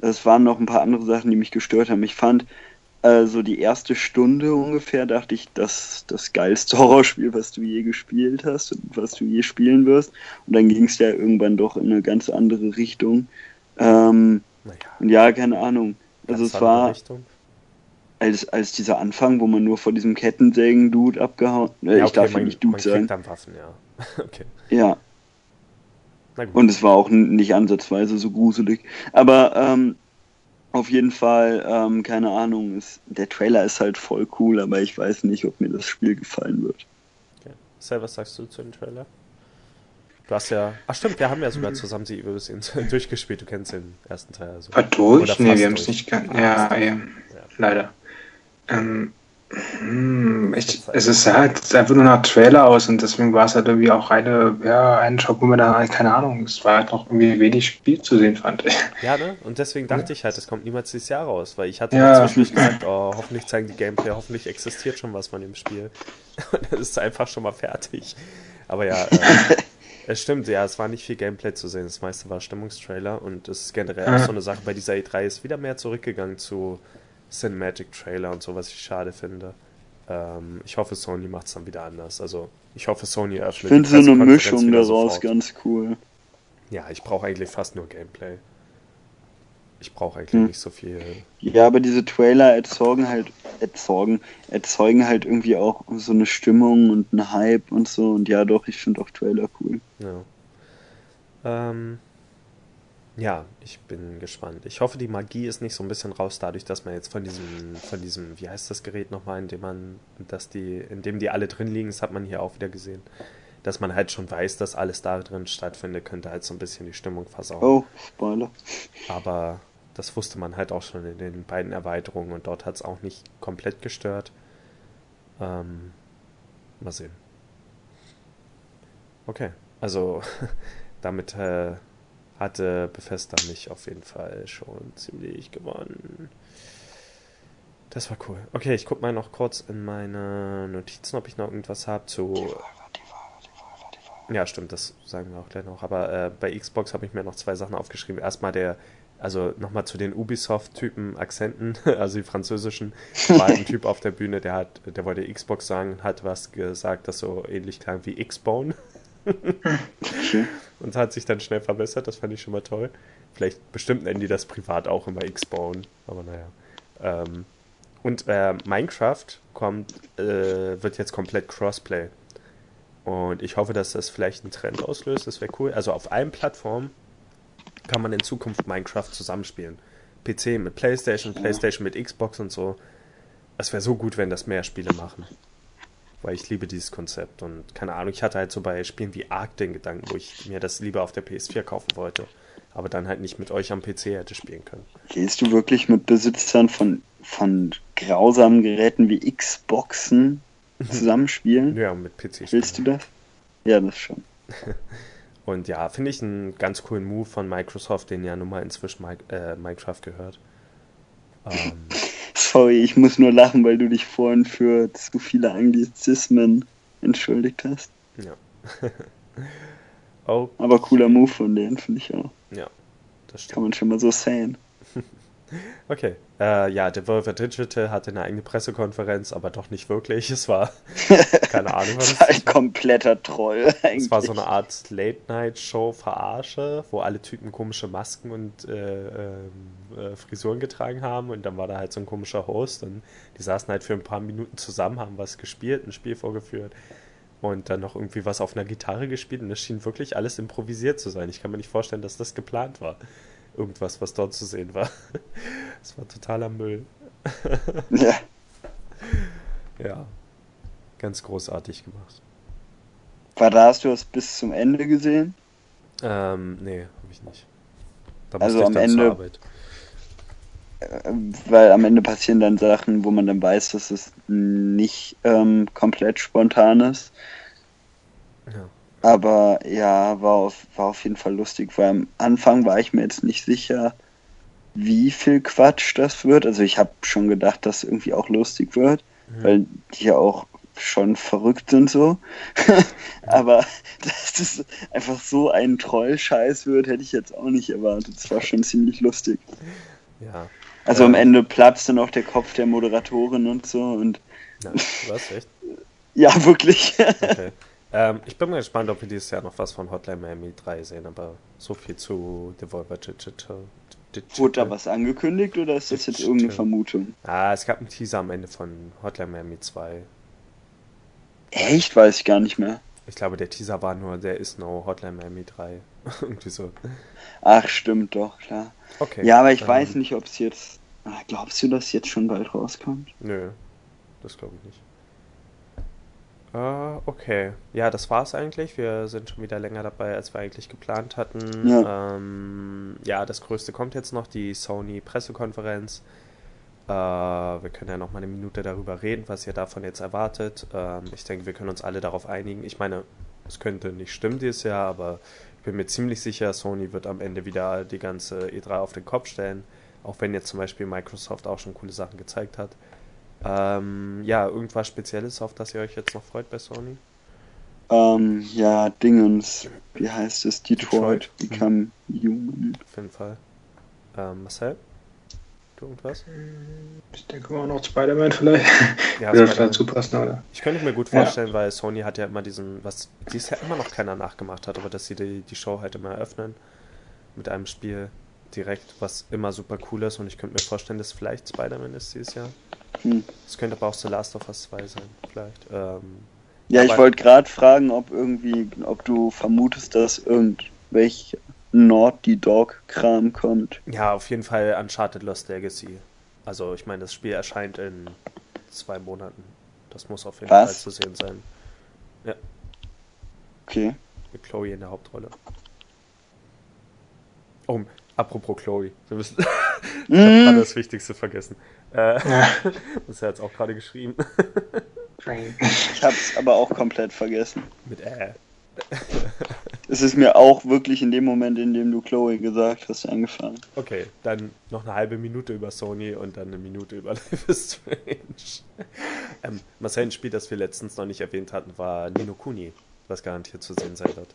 Es waren noch ein paar andere Sachen, die mich gestört haben. Ich fand äh, so die erste Stunde ungefähr, dachte ich, das das geilste Horrorspiel, was du je gespielt hast und was du je spielen wirst. Und dann ging es ja irgendwann doch in eine ganz andere Richtung. Ähm, naja. Und ja, keine Ahnung. Also es war als, als dieser Anfang, wo man nur vor diesem Kettensägen-Dude abgehauen. Äh, ja, okay, ich darf man, nicht Dude man sagen. Dann Waffen, ja. okay. Ja. Und es war auch nicht ansatzweise so gruselig. Aber ähm, auf jeden Fall, ähm, keine Ahnung, ist, der Trailer ist halt voll cool, aber ich weiß nicht, ob mir das Spiel gefallen wird. Okay. Sel, was sagst du zu dem Trailer? Du hast ja. Ach stimmt, wir haben ja sogar zusammen die Übersehen durchgespielt. Du kennst den ersten Teil. Also. Ah, durch? Nee, wir haben es nicht. Ja, ja, ja, leider. Ähm, hm, ich, es ist halt einfach nur nach Trailer aus und deswegen war es halt irgendwie auch eine, ja, ein Shop, wo man da halt, keine Ahnung, es war halt noch irgendwie wenig Spiel zu sehen, fand ich. Ja, ne? Und deswegen dachte ich halt, es kommt niemals dieses Jahr raus, weil ich hatte ja. zwischendurch gesagt, oh, hoffentlich zeigen die Gameplay, hoffentlich existiert schon was von dem Spiel. Und dann ist es einfach schon mal fertig. Aber ja, äh, es stimmt, ja, es war nicht viel Gameplay zu sehen. Das meiste war Stimmungstrailer und es ist generell auch so eine Sache bei dieser E3 ist wieder mehr zurückgegangen zu Cinematic Trailer und so, was ich schade finde. Ähm, ich hoffe, Sony macht es dann wieder anders. Also, ich hoffe, Sony öffnet. Ich finde so eine Mischung daraus sofort. ganz cool. Ja, ich brauche eigentlich fast nur Gameplay. Ich brauche eigentlich hm. nicht so viel. Ja, aber diese Trailer erzeugen halt, erzeugen, erzeugen halt irgendwie auch so eine Stimmung und einen Hype und so. Und ja, doch, ich finde auch Trailer cool. Ja. Ähm, ja, ich bin gespannt. Ich hoffe, die Magie ist nicht so ein bisschen raus, dadurch, dass man jetzt von diesem, von diesem, wie heißt das Gerät nochmal, in dem man, dass die, in dem die alle drin liegen, das hat man hier auch wieder gesehen. Dass man halt schon weiß, dass alles da drin stattfindet, könnte halt so ein bisschen die Stimmung versauen. Oh, Spoiler. Aber das wusste man halt auch schon in den beiden Erweiterungen und dort hat es auch nicht komplett gestört. Ähm, mal sehen. Okay, also damit äh, hatte Bethesda mich auf jeden Fall schon ziemlich gewonnen. Das war cool. Okay, ich guck mal noch kurz in meine Notizen, ob ich noch irgendwas habe zu. Ja, stimmt, das sagen wir auch gleich noch. Aber äh, bei Xbox habe ich mir noch zwei Sachen aufgeschrieben. Erstmal der, also nochmal zu den Ubisoft-Typen Akzenten, also die französischen. War ein Typ auf der Bühne, der hat, der wollte Xbox sagen, hat was gesagt, das so ähnlich klang wie X-Bone. und hat sich dann schnell verbessert, das fand ich schon mal toll. Vielleicht bestimmt nennen die das privat auch immer X-Bone, aber naja. Ähm, und äh, Minecraft kommt, äh, wird jetzt komplett Crossplay. Und ich hoffe, dass das vielleicht einen Trend auslöst. Das wäre cool. Also auf allen Plattformen kann man in Zukunft Minecraft zusammenspielen. PC mit PlayStation, PlayStation mit Xbox und so. Es wäre so gut, wenn das mehr Spiele machen weil ich liebe dieses Konzept und keine Ahnung, ich hatte halt so bei Spielen wie Ark den Gedanken, wo ich mir das lieber auf der PS4 kaufen wollte, aber dann halt nicht mit euch am PC hätte spielen können. Gehst du wirklich mit Besitzern von, von grausamen Geräten wie Xboxen zusammenspielen? ja, mit PC. -Spielen. Willst du das? Ja, das schon. und ja, finde ich einen ganz coolen Move von Microsoft, den ja nun mal inzwischen äh, Minecraft gehört. Ähm, Sorry, ich muss nur lachen, weil du dich vorhin für zu viele Anglizismen entschuldigt hast. Ja. Oh. Aber cooler Move von denen, finde ich auch. Ja, das stimmt. Kann man schon mal so sehen. Okay. Äh, ja, Devolver Digital hatte eine eigene Pressekonferenz, aber doch nicht wirklich. Es war keine Ahnung, was es war. Ein kompletter Troll eigentlich. Es war so eine Art Late-Night-Show-Verarsche, wo alle Typen komische Masken und äh, äh, Frisuren getragen haben und dann war da halt so ein komischer Host und die saßen halt für ein paar Minuten zusammen, haben was gespielt, ein Spiel vorgeführt und dann noch irgendwie was auf einer Gitarre gespielt und es schien wirklich alles improvisiert zu sein. Ich kann mir nicht vorstellen, dass das geplant war irgendwas, was dort zu sehen war. Es war totaler Müll. Ja. Ja. Ganz großartig gemacht. War da, hast du das bis zum Ende gesehen? Ähm, nee, habe ich nicht. Da also am Ende. Äh, weil am Ende passieren dann Sachen, wo man dann weiß, dass es nicht ähm, komplett spontan ist. Ja. Aber ja, war auf, war auf jeden Fall lustig, weil am Anfang war ich mir jetzt nicht sicher, wie viel Quatsch das wird. Also ich habe schon gedacht, dass irgendwie auch lustig wird, mhm. weil die ja auch schon verrückt sind so. Aber dass es einfach so ein Trollscheiß wird, hätte ich jetzt auch nicht erwartet. Es war schon ziemlich lustig. Ja. Also ähm, am Ende platzte noch der Kopf der Moderatorin und so und. Ja, was, echt? ja, wirklich. Okay. Ähm, ich bin mal gespannt, ob wir dieses Jahr noch was von Hotline Miami 3 sehen, aber so viel zu Devolver Digital. Digital. Wurde da was angekündigt oder ist das Digital. jetzt irgendeine Vermutung? Ah, es gab einen Teaser am Ende von Hotline Miami 2. Echt? Weiß ich gar nicht mehr. Ich glaube, der Teaser war nur, der ist no Hotline Miami 3. Irgendwie so. Ach, stimmt doch, klar. Okay. Ja, aber ich ähm, weiß nicht, ob es jetzt. Ah, glaubst du, dass jetzt schon bald rauskommt? Nö, das glaube ich nicht. Uh, okay. Ja, das war's eigentlich. Wir sind schon wieder länger dabei, als wir eigentlich geplant hatten. Ja, ähm, ja das Größte kommt jetzt noch, die Sony-Pressekonferenz. Uh, wir können ja noch mal eine Minute darüber reden, was ihr davon jetzt erwartet. Uh, ich denke, wir können uns alle darauf einigen. Ich meine, es könnte nicht stimmen dieses Jahr, aber ich bin mir ziemlich sicher, Sony wird am Ende wieder die ganze E3 auf den Kopf stellen. Auch wenn jetzt zum Beispiel Microsoft auch schon coole Sachen gezeigt hat. Ähm, ja, irgendwas Spezielles, auf das ihr euch jetzt noch freut bei Sony? Ähm, ja, Dingens. Wie heißt es? Detroit, Detroit. Become mhm. Human. Auf jeden Fall. Ähm, Marcel? Du irgendwas? Ich denke mal noch Spider-Man vielleicht. Ja, Würde Spider dazu passen, oder? Ich könnte mir gut vorstellen, ja. weil Sony hat ja immer diesen, was dies ja immer noch keiner nachgemacht hat, aber dass sie die, die Show halt immer eröffnen mit einem Spiel direkt, was immer super cool ist und ich könnte mir vorstellen, dass vielleicht Spider-Man ist dieses Jahr. Hm. Es könnte aber auch The Last of Us 2 sein, vielleicht. Ähm, ja, ich wollte gerade fragen, ob irgendwie, ob du vermutest, dass irgendwelch Naughty Dog-Kram kommt. Ja, auf jeden Fall Uncharted Lost Legacy. Also ich meine, das Spiel erscheint in zwei Monaten. Das muss auf jeden Was? Fall zu sehen sein. Ja. Okay. Mit Chloe in der Hauptrolle. Oh, apropos Chloe. Wir müssen. ich habe gerade das Wichtigste vergessen. Äh, ja. Das hat jetzt auch gerade geschrieben. ich hab's aber auch komplett vergessen. Mit äh. Es ist mir auch wirklich in dem Moment, in dem du Chloe gesagt hast, angefangen. Okay, dann noch eine halbe Minute über Sony und dann eine Minute über Life is Strange. Ähm, Marcel, ein Spiel, das wir letztens noch nicht erwähnt hatten, war Nino Kuni, was garantiert zu sehen sein wird.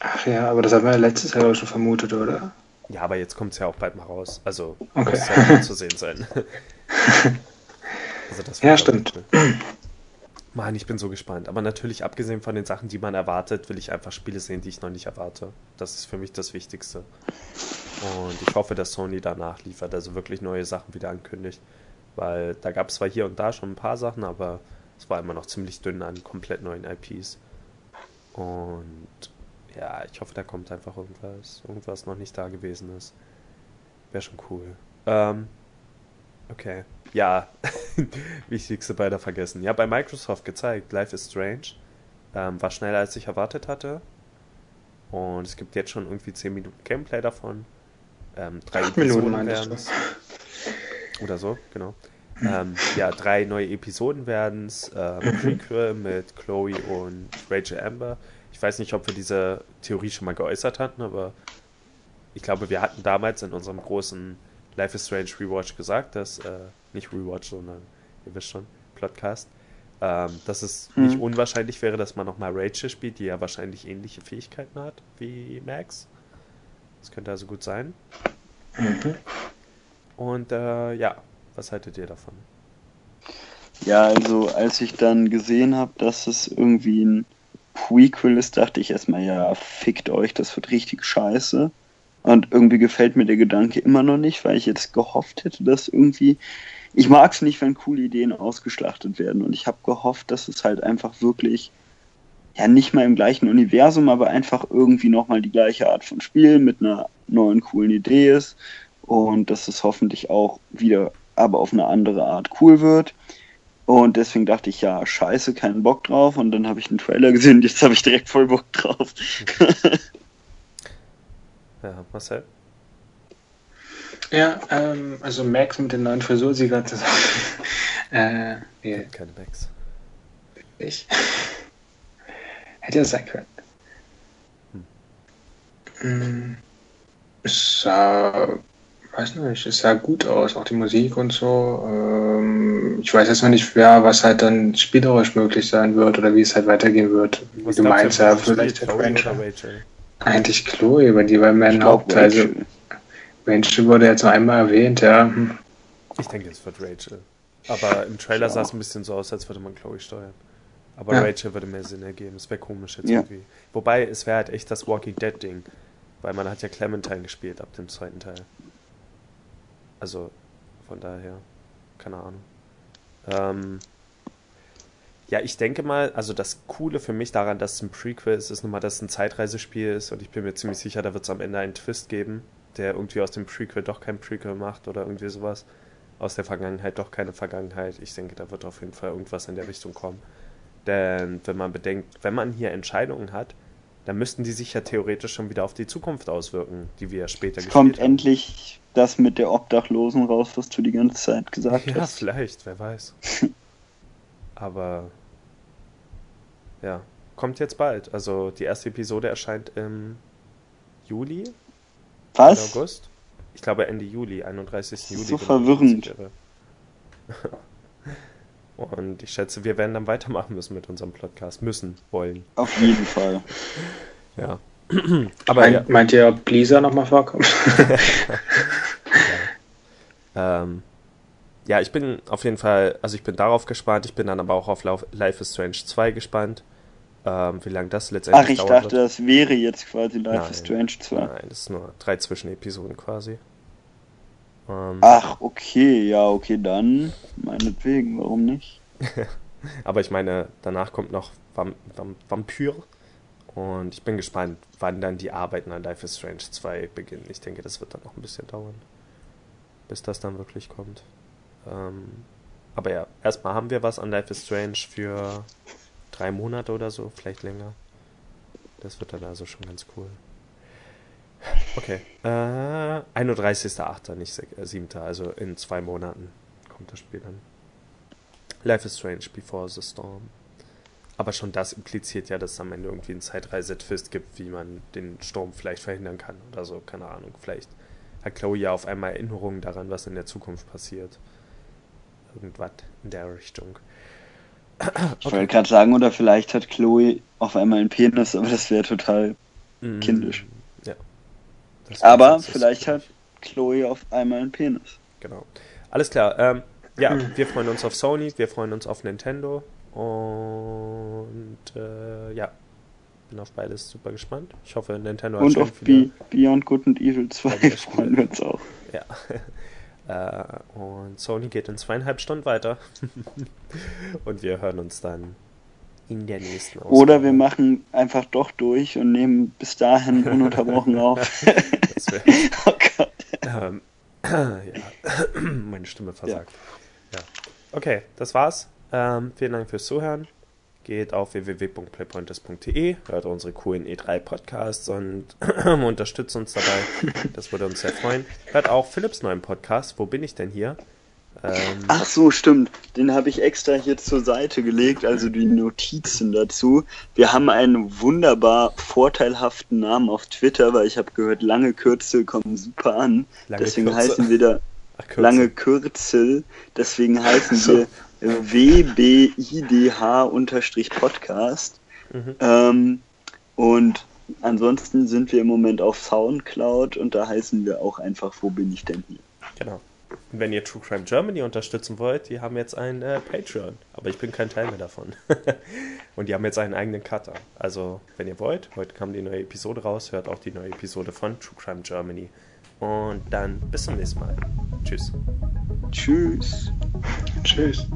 Ach ja, aber das haben wir letztes Jahr auch schon vermutet, oder? Ja, aber jetzt kommt es ja auch bald mal raus. Also okay. muss ja zu sehen sein. also das ja, stimmt. Mann, ich bin so gespannt. Aber natürlich, abgesehen von den Sachen, die man erwartet, will ich einfach Spiele sehen, die ich noch nicht erwarte. Das ist für mich das Wichtigste. Und ich hoffe, dass Sony danach liefert, also wirklich neue Sachen wieder ankündigt. Weil da gab es zwar hier und da schon ein paar Sachen, aber es war immer noch ziemlich dünn an komplett neuen IPs. Und ja, ich hoffe, da kommt einfach irgendwas, irgendwas noch nicht da gewesen ist. Wäre schon cool. Ähm, okay. Ja, wichtigste beider vergessen. Ja, bei Microsoft gezeigt, Life is Strange. Ähm, war schneller als ich erwartet hatte. Und es gibt jetzt schon irgendwie 10 Minuten Gameplay davon. Ähm, drei Episoden werden es. Oder so, genau. Ähm, ja, drei neue Episoden werden es. Ähm, Prequel mit Chloe und Rachel Amber. Ich weiß nicht, ob wir diese Theorie schon mal geäußert hatten, aber ich glaube, wir hatten damals in unserem großen Life is Strange Rewatch gesagt, dass, äh, nicht Rewatch, sondern ihr wisst schon, Podcast, Ähm, dass es hm. nicht unwahrscheinlich wäre, dass man nochmal Rachel spielt, die ja wahrscheinlich ähnliche Fähigkeiten hat wie Max. Das könnte also gut sein. Mhm. Und äh, ja, was haltet ihr davon? Ja, also als ich dann gesehen habe, dass es irgendwie ein Prequel ist, dachte ich erstmal, ja, fickt euch, das wird richtig scheiße. Und irgendwie gefällt mir der Gedanke immer noch nicht, weil ich jetzt gehofft hätte, dass irgendwie. Ich mag es nicht, wenn coole Ideen ausgeschlachtet werden. Und ich habe gehofft, dass es halt einfach wirklich, ja, nicht mal im gleichen Universum, aber einfach irgendwie nochmal die gleiche Art von Spiel mit einer neuen coolen Idee ist. Und dass es hoffentlich auch wieder, aber auf eine andere Art cool wird. Und deswegen dachte ich, ja, scheiße, keinen Bock drauf. Und dann habe ich den Trailer gesehen und jetzt habe ich direkt voll Bock drauf. ja, Marcel? Ja, ähm, also Max mit den neuen Frisur, sie gerade sagen. äh, nee. Keine Max. Ich. Hätte ja sein können. Hm. Es sah weiß nicht, es sah gut aus, auch die Musik und so. Ähm, ich weiß jetzt noch nicht, wer, was halt dann spielerisch möglich sein wird oder wie es halt weitergehen wird. Was wie du meinst, ja, vielleicht der Rachel. Eigentlich Chloe, weil die war mehr ein Hauptteil. Also, Rachel wurde jetzt noch einmal erwähnt, ja. Ich denke, es wird Rachel. Aber im Trailer ja. sah es ein bisschen so aus, als würde man Chloe steuern. Aber ja. Rachel würde mehr Sinn ergeben. Es wäre komisch jetzt ja. irgendwie. Wobei, es wäre halt echt das Walking Dead Ding. Weil man hat ja Clementine gespielt ab dem zweiten Teil. Also von daher, keine Ahnung. Ähm, ja, ich denke mal, also das Coole für mich daran, dass es ein Prequel ist, ist nochmal, dass es ein Zeitreisespiel ist und ich bin mir ziemlich sicher, da wird es am Ende einen Twist geben, der irgendwie aus dem Prequel doch kein Prequel macht oder irgendwie sowas. Aus der Vergangenheit doch keine Vergangenheit. Ich denke, da wird auf jeden Fall irgendwas in der Richtung kommen. Denn wenn man bedenkt, wenn man hier Entscheidungen hat, dann müssten die sich ja theoretisch schon wieder auf die Zukunft auswirken, die wir später es kommt haben. endlich das mit der Obdachlosen raus, was du die ganze Zeit gesagt ja, hast. Ja, vielleicht, wer weiß. Aber ja, kommt jetzt bald. Also die erste Episode erscheint im Juli? Was? August? Ich glaube Ende Juli, 31. Juli. So verwirrend. Und ich schätze, wir werden dann weitermachen müssen mit unserem Podcast. Müssen, wollen. Auf jeden Fall. Ja. Aber meint, ja. meint ihr, ob Lisa nochmal vorkommt? ja. Ähm, ja, ich bin auf jeden Fall, also ich bin darauf gespannt, ich bin dann aber auch auf Life is Strange 2 gespannt. Ähm, wie lange das letztendlich Ach, ich dauert dachte, wird. das wäre jetzt quasi Life nein, is Strange 2. Nein, das ist nur drei Zwischenepisoden quasi. Ähm, Ach, okay, ja, okay, dann meinetwegen, warum nicht? Aber ich meine, danach kommt noch Vamp Vamp Vampyr. Und ich bin gespannt, wann dann die Arbeiten an Life is Strange 2 beginnen. Ich denke, das wird dann noch ein bisschen dauern, bis das dann wirklich kommt. Ähm, aber ja, erstmal haben wir was an Life is Strange für drei Monate oder so, vielleicht länger. Das wird dann also schon ganz cool. Okay. Äh, 31.8., nicht 7., äh, also in zwei Monaten kommt das Spiel dann. Life is Strange Before the Storm. Aber schon das impliziert ja, dass es am Ende irgendwie einen Zeitreise-Twist gibt, wie man den Sturm vielleicht verhindern kann oder so, keine Ahnung. Vielleicht hat Chloe ja auf einmal Erinnerungen daran, was in der Zukunft passiert. Irgendwas in der Richtung. Ich okay. wollte gerade sagen, oder vielleicht hat Chloe auf einmal einen Penis, aber das wäre total mm, kindisch. Ja, aber vielleicht hat Chloe auf einmal einen Penis. Genau. Alles klar. Ähm, ja, wir freuen uns auf Sony, wir freuen uns auf Nintendo und äh, ja, bin auf beides super gespannt. Ich hoffe, Nintendo hat Und auf viele... Beyond Good and Evil 2 freuen wir uns auch. Ja. äh, und Sony geht in zweieinhalb Stunden weiter. und wir hören uns dann in der nächsten Ausgabe. Oder wir machen einfach doch durch und nehmen bis dahin ununterbrochen auf. oh Gott. Ähm, ja, meine Stimme versagt. Ja. ja. Okay, das war's. Ähm, vielen Dank fürs Zuhören. Geht auf www.playpointers.de, hört unsere coolen E3 Podcasts und unterstützt uns dabei. Das würde uns sehr freuen. Hört auch Philips neuen Podcast. Wo bin ich denn hier? Ähm, Ach so, stimmt. Den habe ich extra hier zur Seite gelegt, also die Notizen dazu. Wir haben einen wunderbar vorteilhaften Namen auf Twitter, weil ich habe gehört, lange Kürzel kommen super an. Lange Deswegen Kürze. heißen wir da Ach, Kürzel. lange Kürzel. Deswegen heißen so. wir wbidh-podcast. Mhm. Ähm, und ansonsten sind wir im Moment auf Soundcloud und da heißen wir auch einfach, wo bin ich denn hier? Genau. Wenn ihr True Crime Germany unterstützen wollt, die haben jetzt ein äh, Patreon. Aber ich bin kein Teil mehr davon. und die haben jetzt einen eigenen Cutter. Also, wenn ihr wollt, heute kam die neue Episode raus, hört auch die neue Episode von True Crime Germany. Und dann bis zum nächsten Mal. Tschüss. Tschüss. Tschüss.